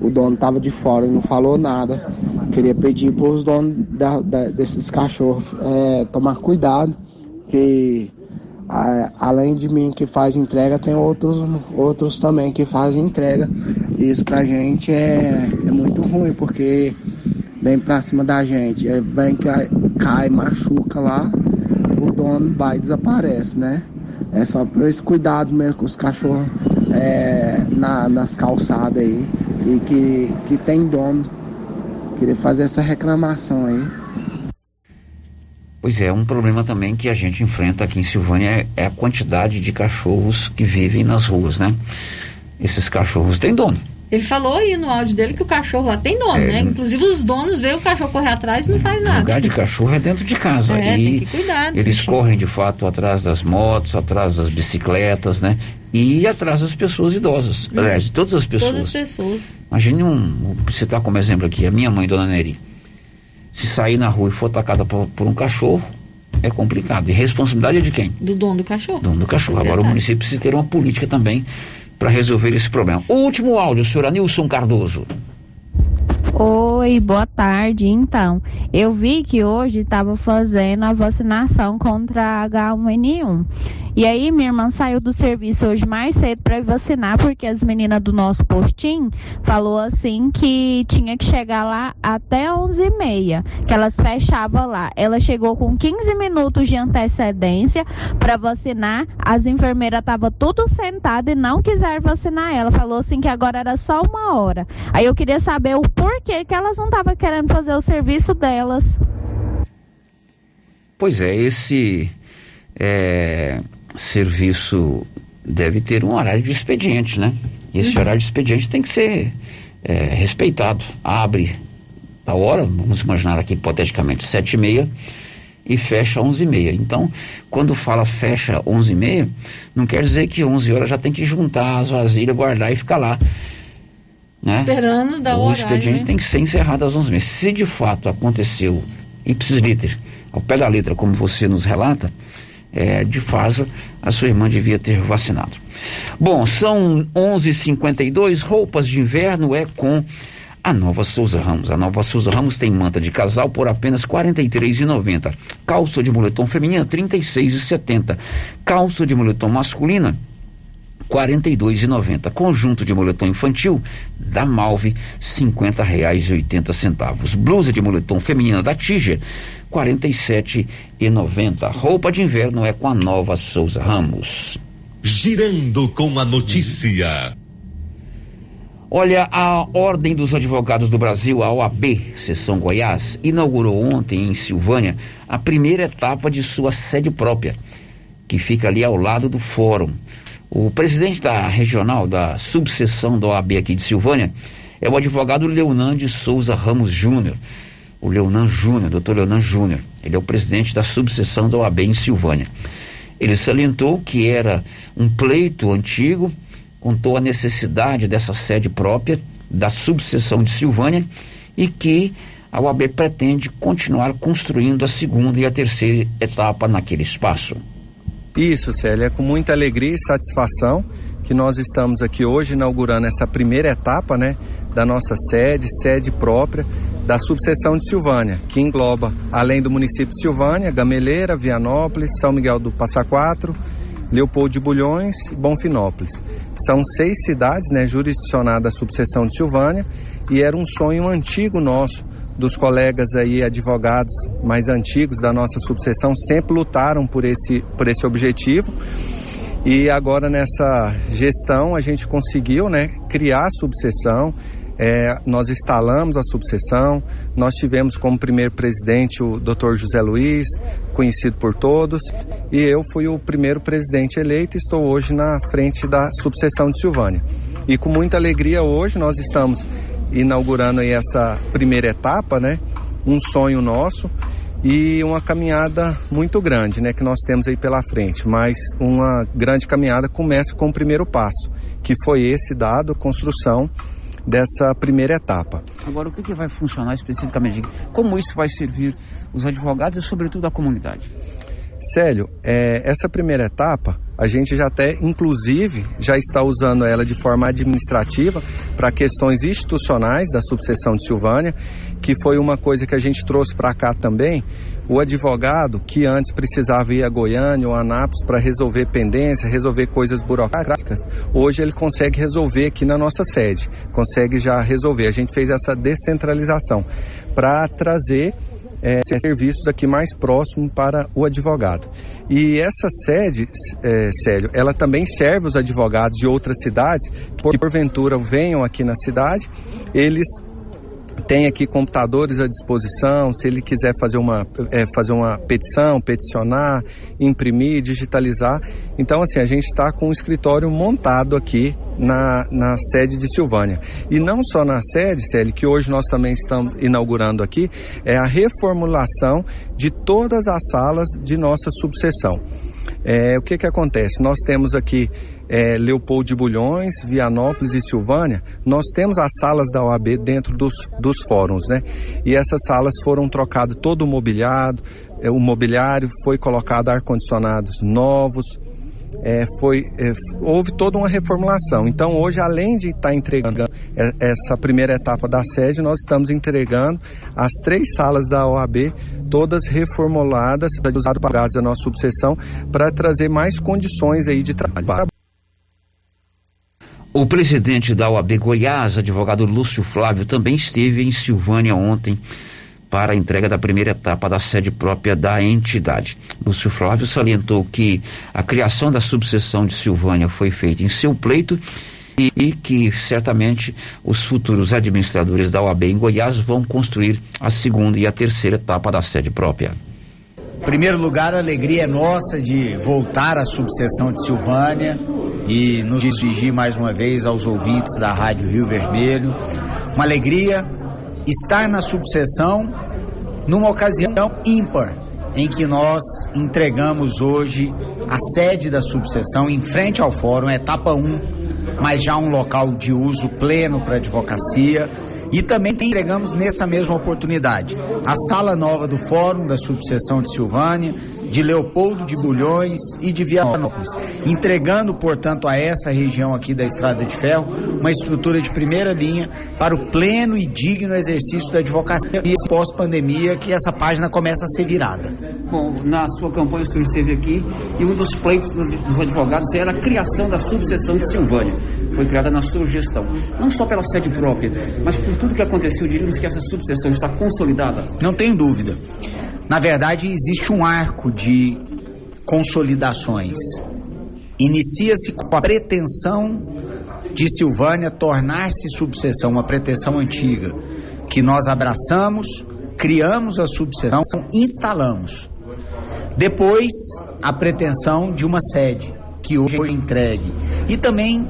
O dono tava de fora e não falou nada. Queria pedir pros donos da, da, desses cachorros é, tomar cuidado, que além de mim que faz entrega, tem outros, outros também que fazem entrega. Isso pra gente é, é muito ruim, porque vem pra cima da gente, é, vem cai, cai, machuca lá, o dono vai e desaparece, né? É só por esse cuidado mesmo com os cachorros é, na, nas calçadas aí e que, que tem dono. Queria fazer essa reclamação aí. Pois é, um problema também que a gente enfrenta aqui em Silvânia é, é a quantidade de cachorros que vivem nas ruas, né? Esses cachorros têm dono. Ele falou aí no áudio dele que o cachorro lá tem dono, É, né? Inclusive os donos veem o cachorro correr atrás e não faz O nada. lugar de cachorro é dentro de casa. É, e tem que cuidar. eles correm de fato atrás das motos, atrás das bicicletas, né? E atrás das pessoas idosas. Uhum. Aliás, de todas as pessoas. Todas as pessoas. Imagine um, vou citar como exemplo aqui, a minha mãe, Dona Neri. Se sair na rua e for atacada por, por um cachorro, é complicado. E responsabilidade é de quem? Do dono do cachorro. Dono do cachorro. Agora o município precisa ter uma política também para resolver esse problema. O último áudio, senhor Anilson Cardoso. Oi, boa tarde. Então, eu vi que hoje estava fazendo a vacinação contra H1N1. E aí, minha irmã saiu do serviço hoje mais cedo para vacinar, porque as meninas do nosso postinho falou assim que tinha que chegar lá até 11h30, que elas fechavam lá. Ela chegou com 15 minutos de antecedência para vacinar. As enfermeiras estavam tudo sentadas e não quiseram vacinar ela. Falou assim que agora era só uma hora. Aí eu queria saber o porquê que elas não estavam querendo fazer o serviço delas. Pois é, esse é, serviço deve ter um horário de expediente, né? E esse horário de expediente tem que ser é, respeitado. Abre a hora, vamos imaginar aqui hipoteticamente, sete e meia e fecha onze e meia. Então, quando fala fecha onze e meia, não quer dizer que 11 horas já tem que juntar as vasilhas, guardar e ficar lá. Né? Esperando dar o o horário, expediente né? tem que ser encerrado às 11 meses. Se de fato aconteceu ipsis liter, ao pé da letra, como você nos relata, é, de fato, a sua irmã devia ter vacinado. Bom, são 11:52. Roupas de inverno é com a Nova Souza Ramos. A Nova Souza Ramos tem manta de casal por apenas R$ 43,90. Calça de moletom feminina R$ 36,70. Calça de moletom masculina 42,90. Conjunto de moletom infantil da Malve, R$ 50,80. Blusa de moletom feminina da Tiger, R$ 47,90. Roupa de inverno é com a Nova Souza Ramos. Girando com a notícia. Olha, a Ordem dos Advogados do Brasil, a OAB, Seção Goiás, inaugurou ontem em Silvânia a primeira etapa de sua sede própria, que fica ali ao lado do Fórum. O presidente da regional da subseção da OAB aqui de Silvânia é o advogado Leonan de Souza Ramos Júnior. O Leonan Júnior, doutor Leonan Júnior. Ele é o presidente da subseção da OAB em Silvânia. Ele salientou que era um pleito antigo, contou a necessidade dessa sede própria da subseção de Silvânia e que a OAB pretende continuar construindo a segunda e a terceira etapa naquele espaço. Isso, Célia, é com muita alegria e satisfação que nós estamos aqui hoje inaugurando essa primeira etapa, né, da nossa sede, sede própria da subseção de Silvânia, que engloba, além do município de Silvânia, Gameleira, Vianópolis, São Miguel do Passa Quatro, Leopoldo de Bulhões e Bonfinópolis. São seis cidades, né, jurisdicionadas à subseção de Silvânia e era um sonho antigo nosso dos colegas aí advogados mais antigos da nossa subseção sempre lutaram por esse por esse objetivo. E agora nessa gestão a gente conseguiu né criar a subseção. É, nós instalamos a subseção. Nós tivemos como primeiro presidente o Dr. José Luiz conhecido por todos. E eu fui o primeiro presidente eleito e estou hoje na frente da subseção de Silvânia. E com muita alegria hoje nós estamos inaugurando aí essa primeira etapa, né? Um sonho nosso e uma caminhada muito grande, né? Que nós temos aí pela frente. Mas uma grande caminhada começa com o primeiro passo, que foi esse dado, construção dessa primeira etapa. Agora, o que, que vai funcionar especificamente? Como isso vai servir os advogados e, sobretudo, a comunidade? Célio, é, essa primeira etapa, a gente já até, inclusive, já está usando ela de forma administrativa para questões institucionais da subseção de Silvânia, que foi uma coisa que a gente trouxe para cá também. O advogado que antes precisava ir a Goiânia ou a Anápolis para resolver pendência, resolver coisas burocráticas, hoje ele consegue resolver aqui na nossa sede, consegue já resolver. A gente fez essa descentralização para trazer é, serviços aqui mais próximo para o advogado. E essa sede, é, Célio, ela também serve os advogados de outras cidades que porventura venham aqui na cidade, eles tem aqui computadores à disposição, se ele quiser fazer uma, é, fazer uma petição, peticionar, imprimir, digitalizar. Então, assim, a gente está com um escritório montado aqui na, na sede de Silvânia. E não só na sede, Célio, que hoje nós também estamos inaugurando aqui, é a reformulação de todas as salas de nossa subseção. É, o que que acontece? Nós temos aqui é, Leopoldo de Bulhões, Vianópolis e Silvânia, nós temos as salas da OAB dentro dos, dos fóruns, né? E essas salas foram trocadas todo o mobiliado, é, o mobiliário foi colocado ar-condicionados novos, é, foi, é, houve toda uma reformulação. Então, hoje, além de estar tá entregando essa primeira etapa da sede, nós estamos entregando as três salas da OAB, todas reformuladas, usado para a nossa subseção, para trazer mais condições aí de trabalho. O presidente da OAB Goiás, advogado Lúcio Flávio, também esteve em Silvânia ontem para a entrega da primeira etapa da sede própria da entidade. Lúcio Flávio salientou que a criação da subseção de Silvânia foi feita em seu pleito e, e que certamente os futuros administradores da OAB em Goiás vão construir a segunda e a terceira etapa da sede própria. Em primeiro lugar, a alegria é nossa de voltar à subseção de Silvânia e nos dirigir mais uma vez aos ouvintes da Rádio Rio Vermelho. Uma alegria estar na subseção numa ocasião ímpar em que nós entregamos hoje a sede da subseção em frente ao fórum, etapa 1, mas já um local de uso pleno para advocacia e também entregamos nessa mesma oportunidade a sala nova do Fórum da Subseção de Silvânia, de Leopoldo de Bulhões e de Vianópolis, entregando, portanto, a essa região aqui da Estrada de Ferro uma estrutura de primeira linha para o pleno e digno exercício da advocacia e pós-pandemia que essa página começa a ser virada. Bom, na sua campanha o senhor esteve aqui e um dos pleitos dos advogados era a criação da subseção de Silvânia. Foi criada na sua gestão. Não só pela sede própria, mas por tudo que aconteceu, diríamos que essa subseção está consolidada? Não tem dúvida. Na verdade, existe um arco de consolidações. Inicia-se com a pretensão de Silvânia tornar-se subseção, uma pretensão antiga, que nós abraçamos, criamos a subseção, instalamos. Depois, a pretensão de uma sede, que hoje é entregue. E também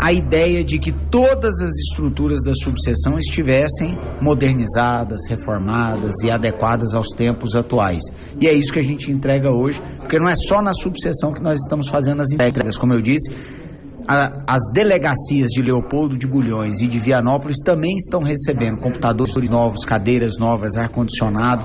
a ideia de que todas as estruturas da subseção estivessem modernizadas, reformadas e adequadas aos tempos atuais. E é isso que a gente entrega hoje, porque não é só na subseção que nós estamos fazendo as entregas, como eu disse, a, as delegacias de Leopoldo de Bulhões e de Vianópolis também estão recebendo computadores novos, cadeiras novas, ar-condicionado,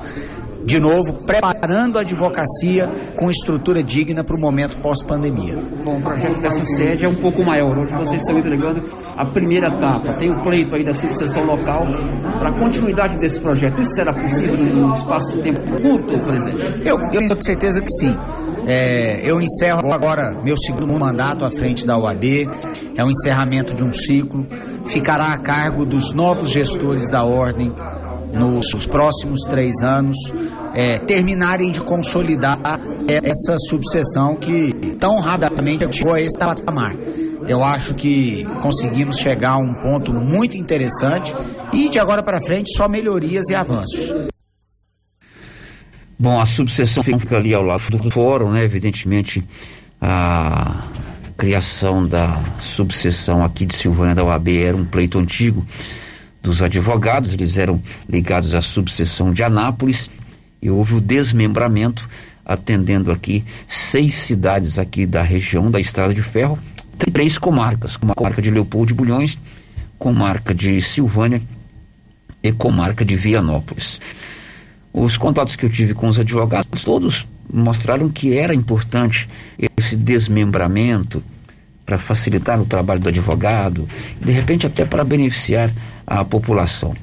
de novo, preparando a advocacia com estrutura digna para o momento pós-pandemia. Bom, o projeto dessa sede é um pouco maior. Hoje vocês estão entregando a primeira etapa. Tem o pleito aí da sucessão local para a continuidade desse projeto. Isso será possível num espaço de tempo curto, presidente? Eu, eu tenho certeza que sim. É, eu encerro agora meu segundo mandato à frente da UAB. É o um encerramento de um ciclo. Ficará a cargo dos novos gestores da ordem nos próximos três anos é, terminarem de consolidar essa subseção que tão rapidamente chegou a esse patamar. Eu acho que conseguimos chegar a um ponto muito interessante e de agora para frente só melhorias e avanços. Bom, a subseção fica ali ao lado do fórum, né? Evidentemente, a criação da subseção aqui de Silvânia da UAB era um pleito antigo dos advogados, eles eram ligados à subseção de Anápolis e houve o desmembramento, atendendo aqui seis cidades aqui da região da Estrada de Ferro, três comarcas, comarca de Leopoldo de Bulhões, comarca de Silvânia e comarca de Vianópolis. Os contatos que eu tive com os advogados, todos mostraram que era importante esse desmembramento, para facilitar o trabalho do advogado, de repente até para beneficiar a população.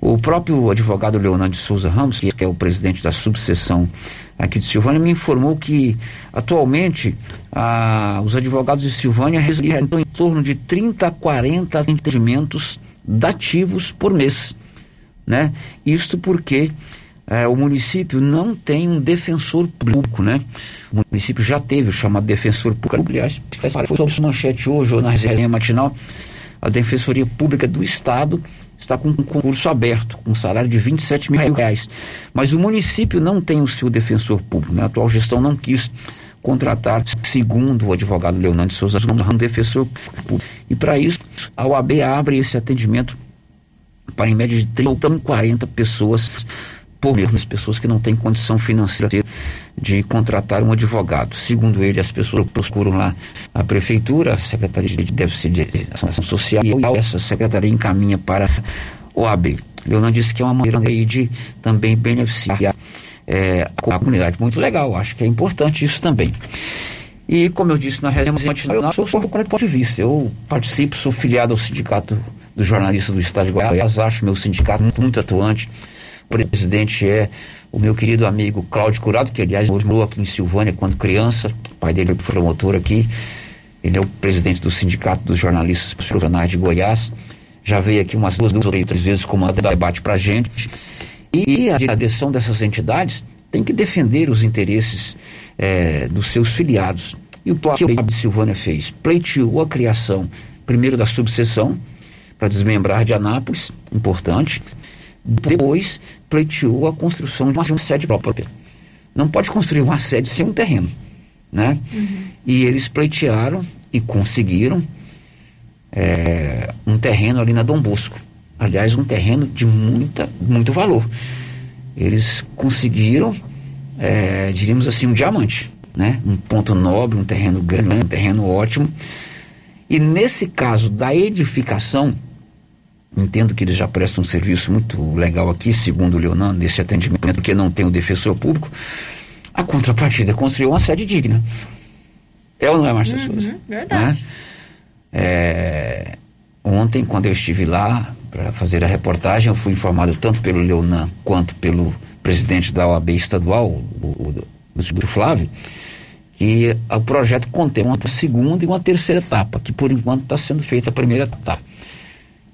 O próprio advogado Leonardo Souza Ramos, que é o presidente da subseção aqui de Silvânia, me informou que atualmente ah, os advogados de Silvânia realizam em torno de 30 a 40 atendimentos dativos por mês. Né? Isto porque é, o município não tem um defensor público, né? O município já teve o chamado defensor público, aliás, foi sobre manchete hoje ou na resenha matinal, A Defensoria Pública do Estado está com um concurso aberto, com um salário de 27 mil reais. Mas o município não tem o seu defensor público. Né? A atual gestão não quis contratar, segundo o advogado Leonardo Souza, um defensor público. E para isso, a OAB abre esse atendimento para em média de 30 a 40 pessoas mês, pessoas que não têm condição financeira de contratar um advogado. Segundo ele, as pessoas procuram lá a prefeitura, a Secretaria de Déficit de Ação Social, e essa secretaria encaminha para o AB. Leonardo disse que é uma maneira de também beneficiar é, a comunidade. Muito legal, acho que é importante isso também. E como eu disse na resenha, eu sou por ponto de vista. Eu participo, sou filiado ao Sindicato dos Jornalistas do Estado de Goiás, acho meu sindicato muito, muito atuante. O presidente é o meu querido amigo Cláudio Curado, que aliás morou aqui em Silvânia quando criança, o pai dele foi promotor aqui. Ele é o presidente do Sindicato dos Jornalistas Profissionais de Goiás. Já veio aqui umas duas, duas ou três vezes comandando debate para a gente. E a direção dessas entidades tem que defender os interesses é, dos seus filiados. E o que o de Silvânia fez? Pleiteou a criação, primeiro da subseção, para desmembrar de Anápolis, importante. Depois, pleiteou a construção de uma sede própria. Não pode construir uma sede sem um terreno, né? Uhum. E eles pleitearam e conseguiram é, um terreno ali na Dom Bosco. Aliás, um terreno de muita, muito valor. Eles conseguiram, é, diríamos assim, um diamante, né? Um ponto nobre, um terreno grande, um terreno ótimo. E nesse caso da edificação, entendo que eles já prestam um serviço muito legal aqui, segundo o Leonan, nesse atendimento, porque não tem o defensor público. A contrapartida construiu uma sede digna. É ou não é, Márcia uhum, Souza? Verdade. Né? É, ontem, quando eu estive lá para fazer a reportagem, eu fui informado tanto pelo Leonan quanto pelo presidente da OAB estadual, o, o, o Flávio, que o projeto contém uma segunda e uma terceira etapa, que por enquanto está sendo feita a primeira etapa.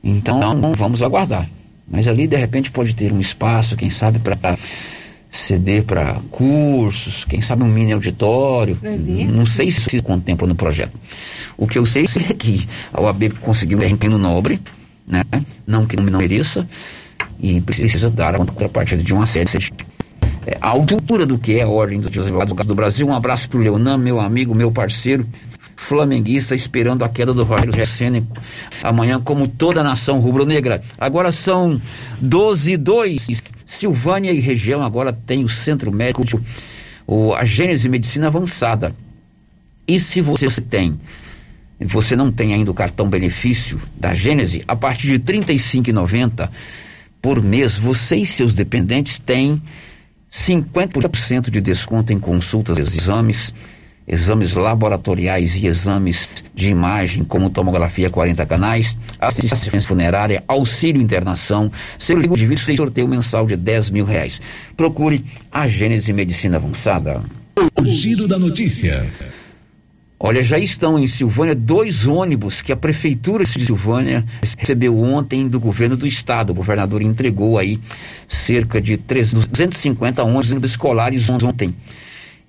Então, vamos aguardar. Mas ali, de repente, pode ter um espaço, quem sabe, para ceder para cursos, quem sabe um mini auditório. Não sei se se contempla no projeto. O que eu sei é que a OAB conseguiu um terreno nobre, né? não que não mereça, e precisa dar a contrapartida de uma sede é, a altura do que é a Ordem dos Advogados do Brasil. Um abraço para o Leonan, meu amigo, meu parceiro, flamenguista, esperando a queda do Rogério Recene amanhã, como toda a nação rubro-negra. Agora são 12 e 2. Silvânia e região agora tem o centro médico, o, a Gênese Medicina Avançada. E se você tem você não tem ainda o cartão benefício da Gênese, a partir de R$ 35,90 por mês, você e seus dependentes têm 50% de desconto em consultas, exames, exames laboratoriais e exames de imagem, como tomografia 40 canais, assistência funerária, auxílio internação, de vida e sorteio mensal de 10 mil reais. Procure a Gênese Medicina Avançada. O giro da notícia. Olha, já estão em Silvânia dois ônibus que a Prefeitura de Silvânia recebeu ontem do governo do estado. O governador entregou aí cerca de 350 ônibus escolares ontem.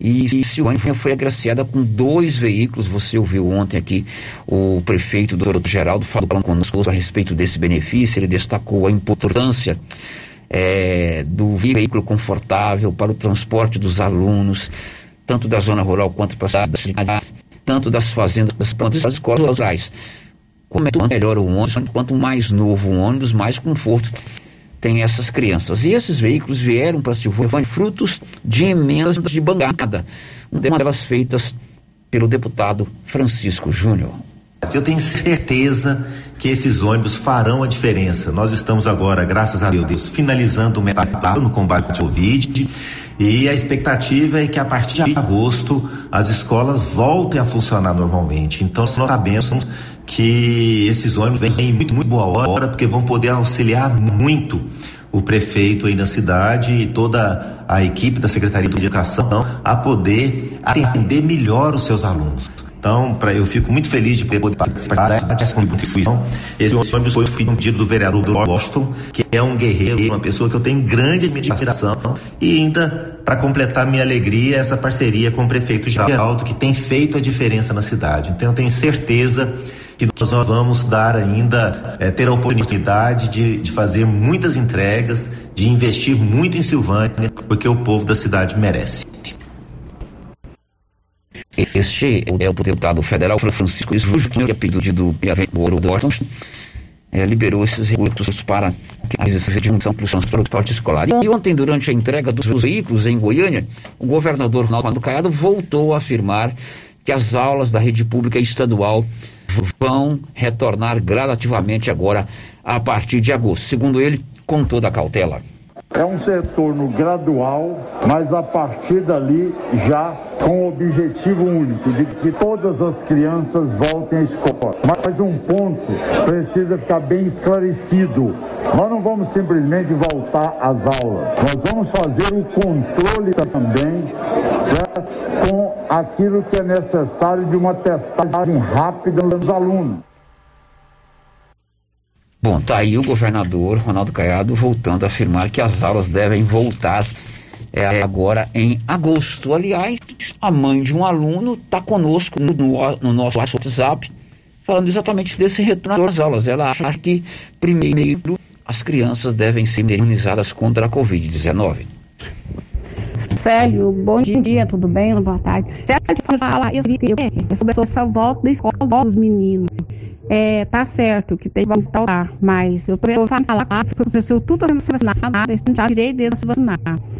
E Silvânia foi agraciada com dois veículos. Você ouviu ontem aqui o prefeito doutor Geraldo falando conosco a respeito desse benefício. Ele destacou a importância é, do veículo confortável para o transporte dos alunos, tanto da zona rural quanto para a cidade tanto das fazendas quanto das escolas rurais. Quanto melhor o ônibus, quanto mais novo o ônibus, mais conforto tem essas crianças. E esses veículos vieram para Silvânia frutos de emendas de bancada, uma delas feitas pelo deputado Francisco Júnior. Eu tenho certeza que esses ônibus farão a diferença. Nós estamos agora, graças a Deus, finalizando o metade no combate ao Covid e a expectativa é que a partir de agosto as escolas voltem a funcionar normalmente. Então nós sabemos que esses ônibus vêm em muito, muito boa hora, porque vão poder auxiliar muito o prefeito aí na cidade e toda a equipe da Secretaria de Educação a poder atender melhor os seus alunos. Então, pra, eu fico muito feliz de poder participar dessa contribuição. Esse ônibus foi um pedido do vereador Washington, que é um guerreiro, uma pessoa que eu tenho grande admiração. E ainda, para completar minha alegria, essa parceria com o prefeito Geraldo, que tem feito a diferença na cidade. Então, eu tenho certeza que nós vamos dar ainda, é, ter a oportunidade de, de fazer muitas entregas, de investir muito em Silvânia, porque o povo da cidade merece. Este é o deputado federal Francisco Isrujo, que a pedido do do Washington, é, liberou esses recursos para a aquisição para o transporte escolar. E ontem, durante a entrega dos veículos em Goiânia, o governador Ronaldo Caiado voltou a afirmar que as aulas da rede pública estadual vão retornar gradativamente agora a partir de agosto. Segundo ele, com toda a cautela. É um retorno gradual, mas a partir dali já com o objetivo único de que todas as crianças voltem à escola. Mas um ponto precisa ficar bem esclarecido. Nós não vamos simplesmente voltar às aulas. Nós vamos fazer o controle também certo? com aquilo que é necessário de uma testagem rápida dos alunos. Bom, tá aí o governador Ronaldo Caiado voltando a afirmar que as aulas devem voltar é, agora em agosto. Aliás, a mãe de um aluno está conosco no, no, nosso WhatsApp falando exatamente desse retorno às aulas. Ela acha que, primeiro, as crianças devem ser imunizadas contra a Covid-19. Célio, bom dia, tudo bem? Boa tarde. Célio, isso sobre essa volta da escola dos meninos. É, tá certo que tem que voltar, mas eu tô falar que se eu tudo sendo vacinado, eles não direito de se vacinar.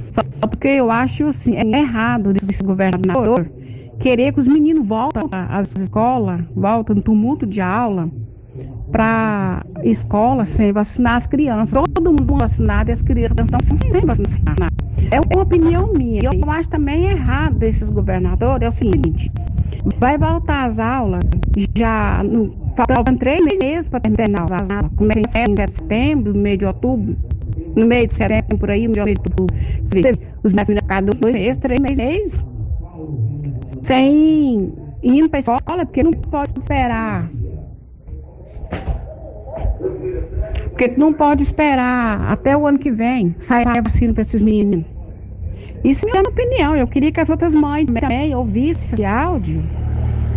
Só porque eu acho assim, é errado desse governador querer que os meninos voltem às escolas, voltem no tumulto de aula, para escola sem vacinar as crianças. Todo mundo vacinado e as crianças estão sem vacinar. É uma opinião minha. Eu acho também errado desses governadores. É o seguinte: vai voltar às aulas já no Faltam três meses para terminar as aulas. Começa em setembro, no meio de outubro, no meio de setembro, por aí, no meio de outubro. Os meus filhos cada dois meses, três meses, sem ir para a escola, porque não pode esperar. Porque não pode esperar até o ano que vem sair a vacina para esses meninos. Isso é a minha opinião. Eu queria que as outras mães também ouvissem esse áudio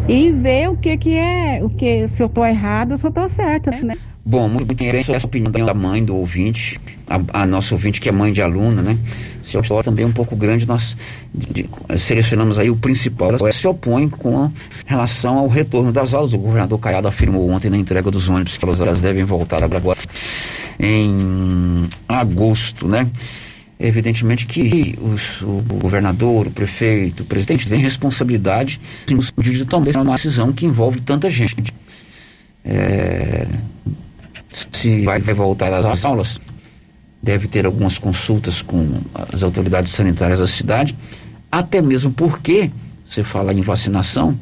e ver o que que é, o que se eu estou errado ou se eu estou certa, né? Bom, muito interessante essa opinião da mãe do ouvinte, a, a nossa ouvinte que é mãe de aluno, né? Se opõe também um pouco grande, nós de, selecionamos aí o principal, ela se opõe com relação ao retorno das aulas. O governador Caiado afirmou ontem na entrega dos ônibus que elas devem voltar agora em agosto, né? Evidentemente que os, o governador, o prefeito, o presidente têm responsabilidade de tomar uma decisão que envolve tanta gente. É, se vai, vai voltar às aulas, deve ter algumas consultas com as autoridades sanitárias da cidade, até mesmo porque, você fala em vacinação,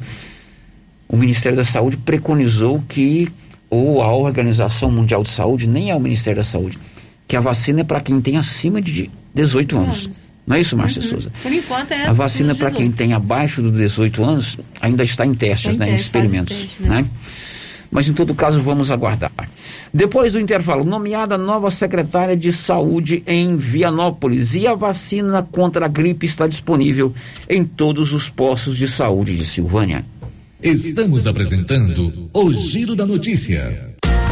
o Ministério da Saúde preconizou que, ou a Organização Mundial de Saúde, nem é o Ministério da Saúde, que a vacina é para quem tem acima de 18 anos. Não é isso, Márcia uhum. Souza? Por enquanto é a vacina para quem tem abaixo dos 18 anos ainda está em testes, né, em experimentos, teste, né? né? Mas em todo caso vamos aguardar. Depois do intervalo, nomeada nova secretária de saúde em Vianópolis e a vacina contra a gripe está disponível em todos os postos de saúde de Silvânia. Estamos apresentando o Giro da Notícia.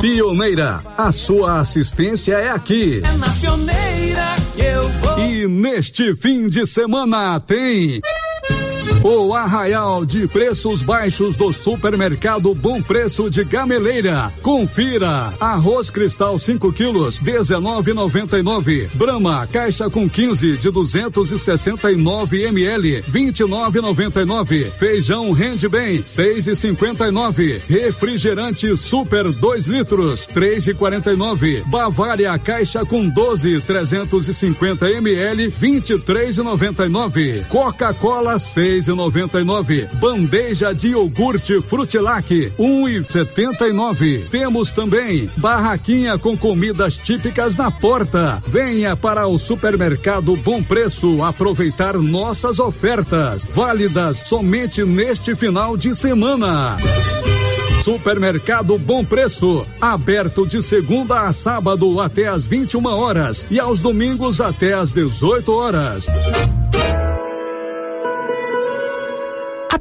Pioneira, a sua assistência é aqui. É na pioneira que eu vou. E neste fim de semana tem. O arraial de preços baixos do supermercado Bom Preço de Gameleira. Confira. Arroz cristal 5 quilos, 19,99. Brahma, caixa com 15 de 269 ml, 29,99. Feijão rende bem, 6,59. Refrigerante super 2 litros, 3,49. Bavária, caixa com 12, 350 ml, 23,99. Coca-Cola 6,99. Bandeja de iogurte Frutilac 1,79. Temos também barraquinha com comidas típicas na porta. Venha para o supermercado Bom Preço aproveitar nossas ofertas válidas somente neste final de semana. Supermercado Bom Preço, aberto de segunda a sábado até às 21 horas e aos domingos até às 18 horas.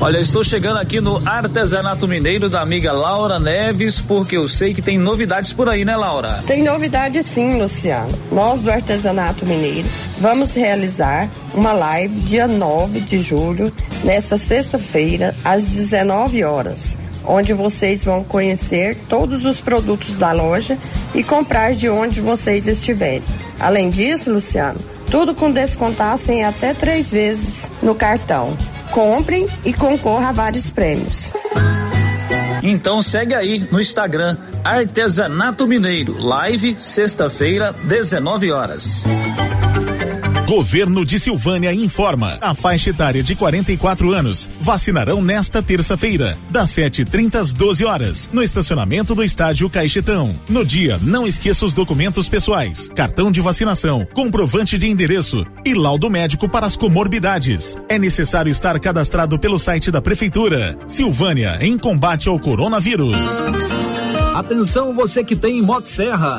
Olha, estou chegando aqui no Artesanato Mineiro da amiga Laura Neves, porque eu sei que tem novidades por aí, né, Laura? Tem novidade sim, Luciano. Nós do Artesanato Mineiro vamos realizar uma live dia 9 de julho, nesta sexta-feira, às 19 horas. Onde vocês vão conhecer todos os produtos da loja e comprar de onde vocês estiverem. Além disso, Luciano, tudo com descontaço em até três vezes no cartão. Comprem e concorra a vários prêmios. Então segue aí no Instagram Artesanato Mineiro, live sexta-feira, 19 horas. Governo de Silvânia informa. A faixa etária de 44 anos vacinarão nesta terça-feira, das 7h30 às 12 horas, no estacionamento do estádio Caixetão. No dia, não esqueça os documentos pessoais, cartão de vacinação, comprovante de endereço e laudo médico para as comorbidades. É necessário estar cadastrado pelo site da Prefeitura. Silvânia, em combate ao coronavírus. Atenção você que tem Motosserra.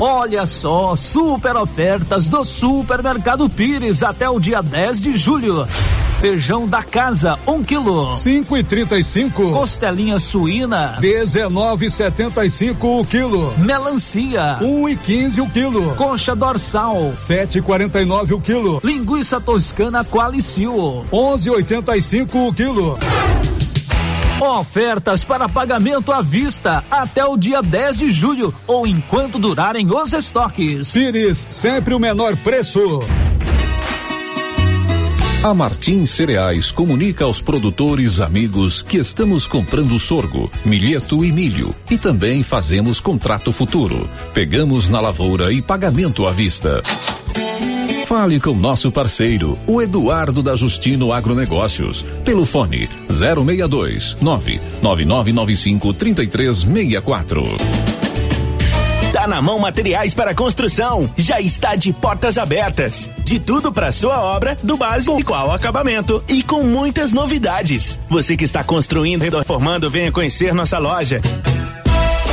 Olha só, super ofertas do Supermercado Pires até o dia 10 de julho. Feijão da casa, um quilo. Cinco e trinta e cinco. Costelinha suína. Dezenove e setenta e cinco o quilo. Melancia. Um e quinze o quilo. Coxa dorsal. Sete e quarenta e nove o quilo. Linguiça toscana Qualicil. Onze e oitenta e cinco o quilo. Ofertas para pagamento à vista até o dia 10 de julho ou enquanto durarem os estoques. Pires, sempre o menor preço. A Martins Cereais comunica aos produtores amigos que estamos comprando sorgo, milheto e milho e também fazemos contrato futuro. Pegamos na lavoura e pagamento à vista. Fale com nosso parceiro, o Eduardo da Justino Agronegócios, pelo fone 062 99995 3364. Tá na mão materiais para construção. Já está de portas abertas. De tudo para sua obra, do básico ao acabamento e com muitas novidades. Você que está construindo e reformando, venha conhecer nossa loja.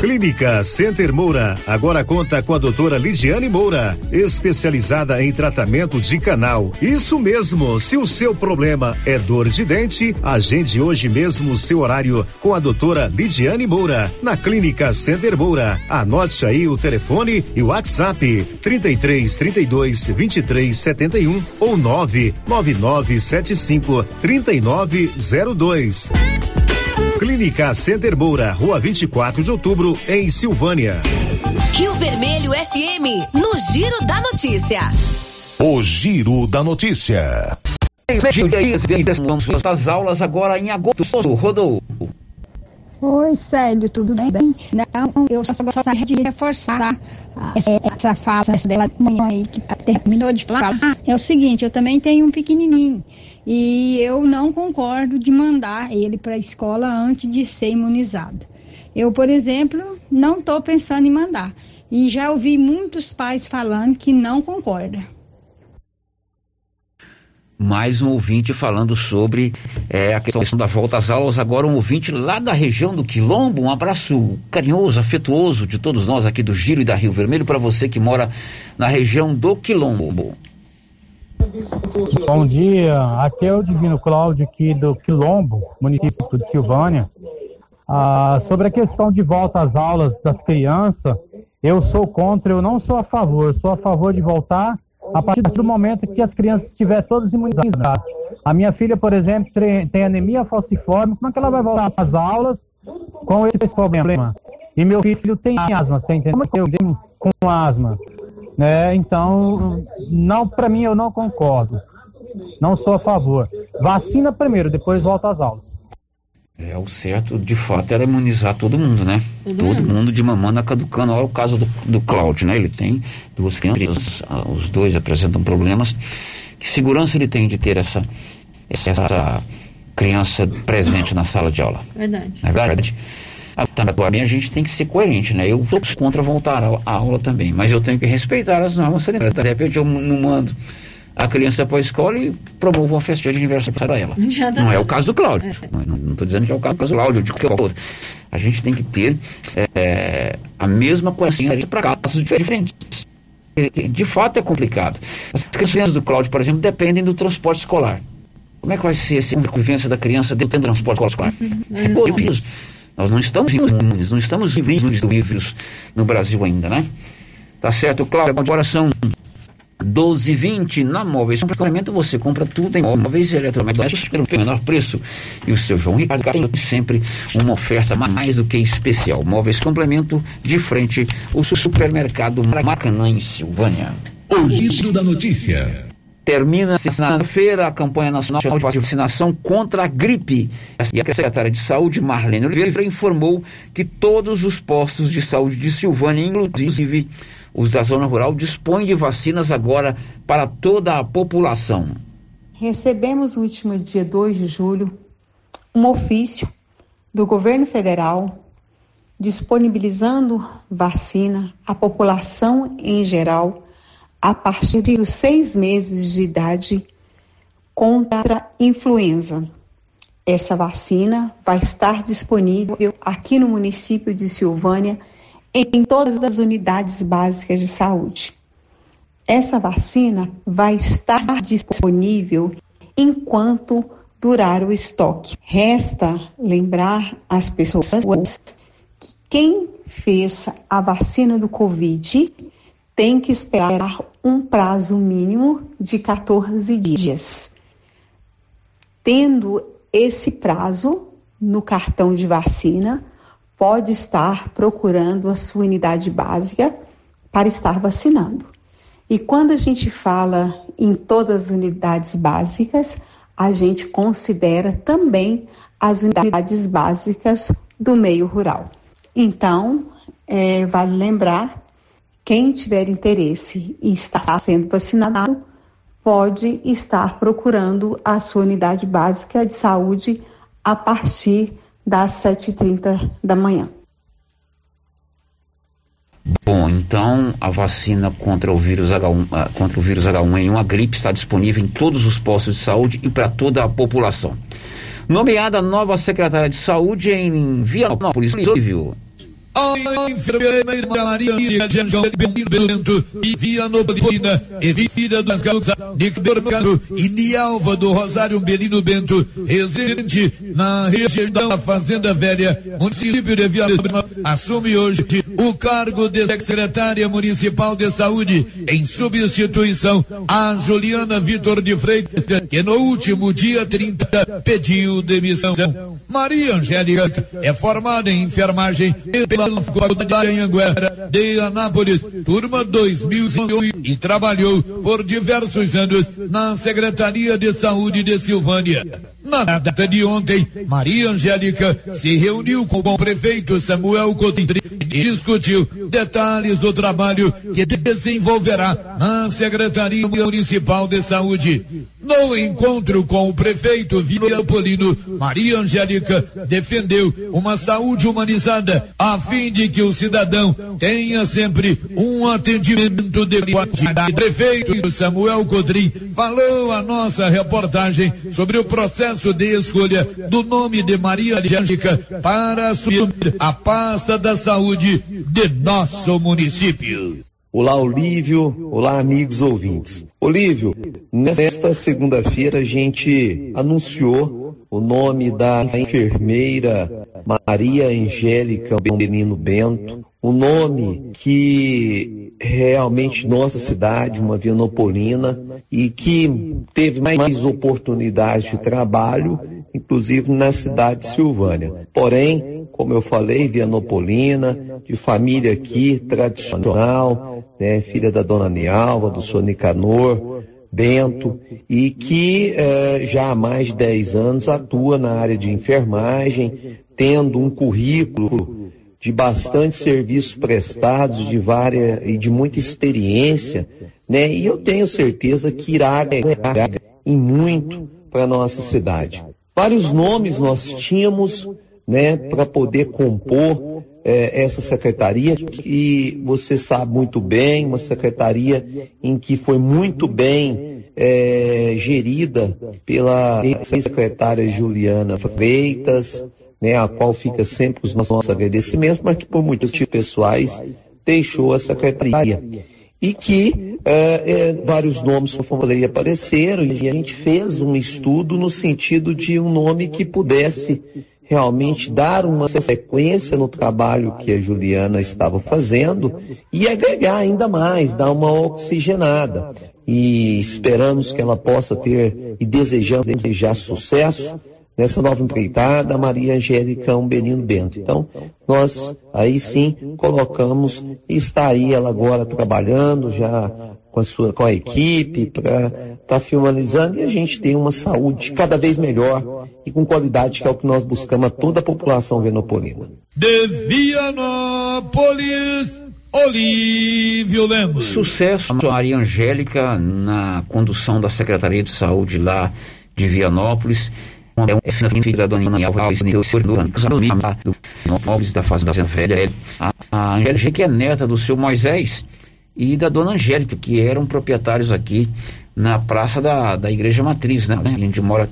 Clínica Center Moura agora conta com a doutora Ligiane Moura, especializada em tratamento de canal. Isso mesmo, se o seu problema é dor de dente, agende hoje mesmo o seu horário com a doutora Lidiane Moura, na Clínica Center Moura. Anote aí o telefone e o WhatsApp 33 32 23 71 ou 99975 3902. Clínica Center Moura, Rua 24 de Outubro, em Silvânia. Rio Vermelho FM, no Giro da Notícia. O Giro da Notícia. As aulas agora em agosto. Rodou. Oi, Célio, tudo bem? Não, eu só gostaria de reforçar essa fala dela aí que terminou de falar. Ah, é o seguinte, eu também tenho um pequenininho e eu não concordo de mandar ele para a escola antes de ser imunizado. Eu, por exemplo, não estou pensando em mandar. E já ouvi muitos pais falando que não concordam. Mais um ouvinte falando sobre é, a questão da volta às aulas. Agora, um ouvinte lá da região do Quilombo. Um abraço carinhoso, afetuoso de todos nós aqui do Giro e da Rio Vermelho para você que mora na região do Quilombo. Bom dia, aqui é o Divino Cláudio aqui do Quilombo, município de Silvânia. Ah, sobre a questão de volta às aulas das crianças, eu sou contra, eu não sou a favor, sou a favor de voltar a partir do momento que as crianças estiverem todas imunizadas. A minha filha, por exemplo, tem anemia falciforme, como é que ela vai voltar às aulas com esse problema? E meu filho tem asma, você entendeu? Eu tenho com asma. Né? Então, não para mim eu não concordo. Não sou a favor. Vacina primeiro, depois volta às aulas. É, o certo, de fato, era imunizar todo mundo, né? Todo, todo mundo. mundo de mamãe caducando. Olha o caso do, do Cláudio, né? Ele tem duas crianças, os dois apresentam problemas. Que segurança ele tem de ter essa, essa criança presente na sala de aula. Verdade. Não é verdade? Também a gente tem que ser coerente, né? Eu sou contra voltar à aula também, mas eu tenho que respeitar as normas sanitárias. De repente eu não mando a criança para a escola e promovo uma festa de aniversário para ela. Não é o caso do Cláudio. É. Não estou dizendo que é o caso do Cláudio, de qualquer outro. A gente tem que ter é, a mesma coerência para casos diferentes. De fato é complicado. As crianças do Cláudio, por exemplo, dependem do transporte escolar. Como é que vai ser essa convivência da criança dentro do transporte escolar? Uhum. É, pô, nós não estamos imunes, não estamos livres do vírus no Brasil ainda, né? Tá certo, Cláudio? Agora são 12,20 na Móveis Complemento você compra tudo em móveis e eletrodomésticos pelo menor preço. E o seu João Ricardo tem sempre uma oferta mais do que especial. Móveis Complemento de frente o supermercado Maracanã em Silvânia. O giro da notícia. Termina sexta-feira a campanha nacional de vacinação contra a gripe. E a secretária de Saúde, Marlene Oliveira, informou que todos os postos de saúde de Silvânia, inclusive os da zona rural dispõem de vacinas agora para toda a população. Recebemos no último dia 2 de julho um ofício do governo federal disponibilizando vacina à população em geral a partir dos seis meses de idade contra influenza. Essa vacina vai estar disponível aqui no município de Silvânia em todas as unidades básicas de saúde. Essa vacina vai estar disponível enquanto durar o estoque. Resta lembrar as pessoas que quem fez a vacina do Covid tem que esperar um prazo mínimo de 14 dias. Tendo esse prazo no cartão de vacina, pode estar procurando a sua unidade básica para estar vacinando. E quando a gente fala em todas as unidades básicas, a gente considera também as unidades básicas do meio rural. Então, é, vale lembrar, quem tiver interesse em estar sendo vacinado, pode estar procurando a sua unidade básica de saúde a partir das 7h30 da manhã. Bom, então a vacina contra o vírus H1, ah, contra o vírus H1N1, a gripe está disponível em todos os postos de saúde e para toda a população. Nomeada nova secretária de saúde em Vianópolis, Silvio a enfermeira Maria de Anjão Bento e Vianopolina e Vida das Gaúchas, Nick Mercado e Nialva do Rosário Belino Bento, residente na região da Fazenda Velha, município de Vianópolis, assume hoje o cargo de secretária municipal de saúde em substituição a Juliana Vitor de Freitas, que no último dia 30 pediu demissão. Maria Angélica é formada em enfermagem pela Faculdade Anhanguera de Anápolis, turma 2001 e trabalhou por diversos anos na Secretaria de Saúde de Silvânia. Na data de ontem, Maria Angélica se reuniu com o prefeito Samuel Coutinho e discutiu detalhes do trabalho que desenvolverá na Secretaria Municipal de Saúde. No encontro com o prefeito Vinopolino, Maria Angélica defendeu uma saúde humanizada a fim de que o cidadão tenha sempre um atendimento de qualidade. Prefeito Samuel Codrim falou a nossa reportagem sobre o processo processo de escolha do nome de Maria Angélica para assumir a pasta da saúde de nosso município. Olá, Olívio. Olá, amigos ouvintes. Olívio, nesta segunda-feira a gente anunciou o nome da enfermeira Maria Angélica Benino Bento, um nome que realmente nossa cidade, uma vianopolina, e que teve mais oportunidades de trabalho, inclusive na cidade de Silvânia. Porém, como eu falei, vianopolina, de família aqui, tradicional, né, filha da dona Nialva, do senhor Nicanor, Bento, e que eh, já há mais de 10 anos atua na área de enfermagem, tendo um currículo de bastante serviços prestados, de várias e de muita experiência, né? E eu tenho certeza que irá agregar em muito para a nossa cidade. Vários nomes nós tínhamos, né, para poder compor é, essa secretaria, e você sabe muito bem, uma secretaria em que foi muito bem é, gerida pela secretária Juliana Freitas, né, a qual fica sempre os nossos agradecimentos, mas que por motivos pessoais deixou a secretaria. E que é, é, vários nomes, como eu falei, apareceram e a gente fez um estudo no sentido de um nome que pudesse realmente dar uma sequência no trabalho que a Juliana estava fazendo e agregar ainda mais, dar uma oxigenada. E esperamos que ela possa ter e desejamos desejar sucesso nessa nova empreitada, Maria Angélica Umberino Bento. Então, nós aí sim colocamos, e está aí ela agora trabalhando já com a sua com a equipe para estar tá finalizando e a gente tem uma saúde cada vez melhor e com qualidade que é o que nós buscamos a toda a população venopolina. De Vianópolis, Olívio Lemos. Sucesso a Maria Angélica na condução da Secretaria de Saúde lá de Vianópolis é filho da dona Alves, do Móveis da Fazenda Velha. A, a Angélica, que é neta do seu Moisés e da dona Angélica, que eram proprietários aqui na praça da, da Igreja Matriz, né? Onde mora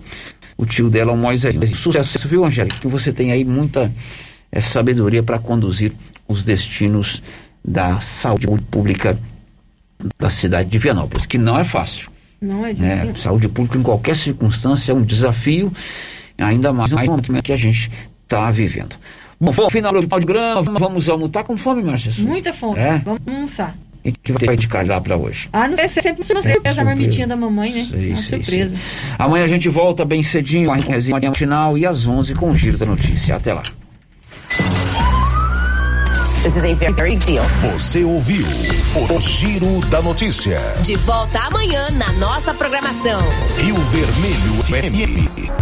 o tio dela, o Moisés. Sucesso, viu, Angélica? Que você tem aí muita é, sabedoria para conduzir os destinos da saúde pública da cidade de Vianópolis, que não é fácil. Não é né? Saúde pública em qualquer circunstância é um desafio, ainda mais no momento que a gente está vivendo. Bom, final do grama, vamos almoçar com fome, Márcia? Muita fome. É? Vamos almoçar. E que vai de lá para hoje? Ah, não sei, sempre surpresa a marmitinha da mamãe, né? Sei, Uma sei, surpresa. Sei. Amanhã a gente volta bem cedinho, a resenha final e às 11 com o Giro da Notícia. Até lá. This is a very, very deal. Você ouviu o Giro da Notícia. De volta amanhã na nossa programação. Rio Vermelho FM.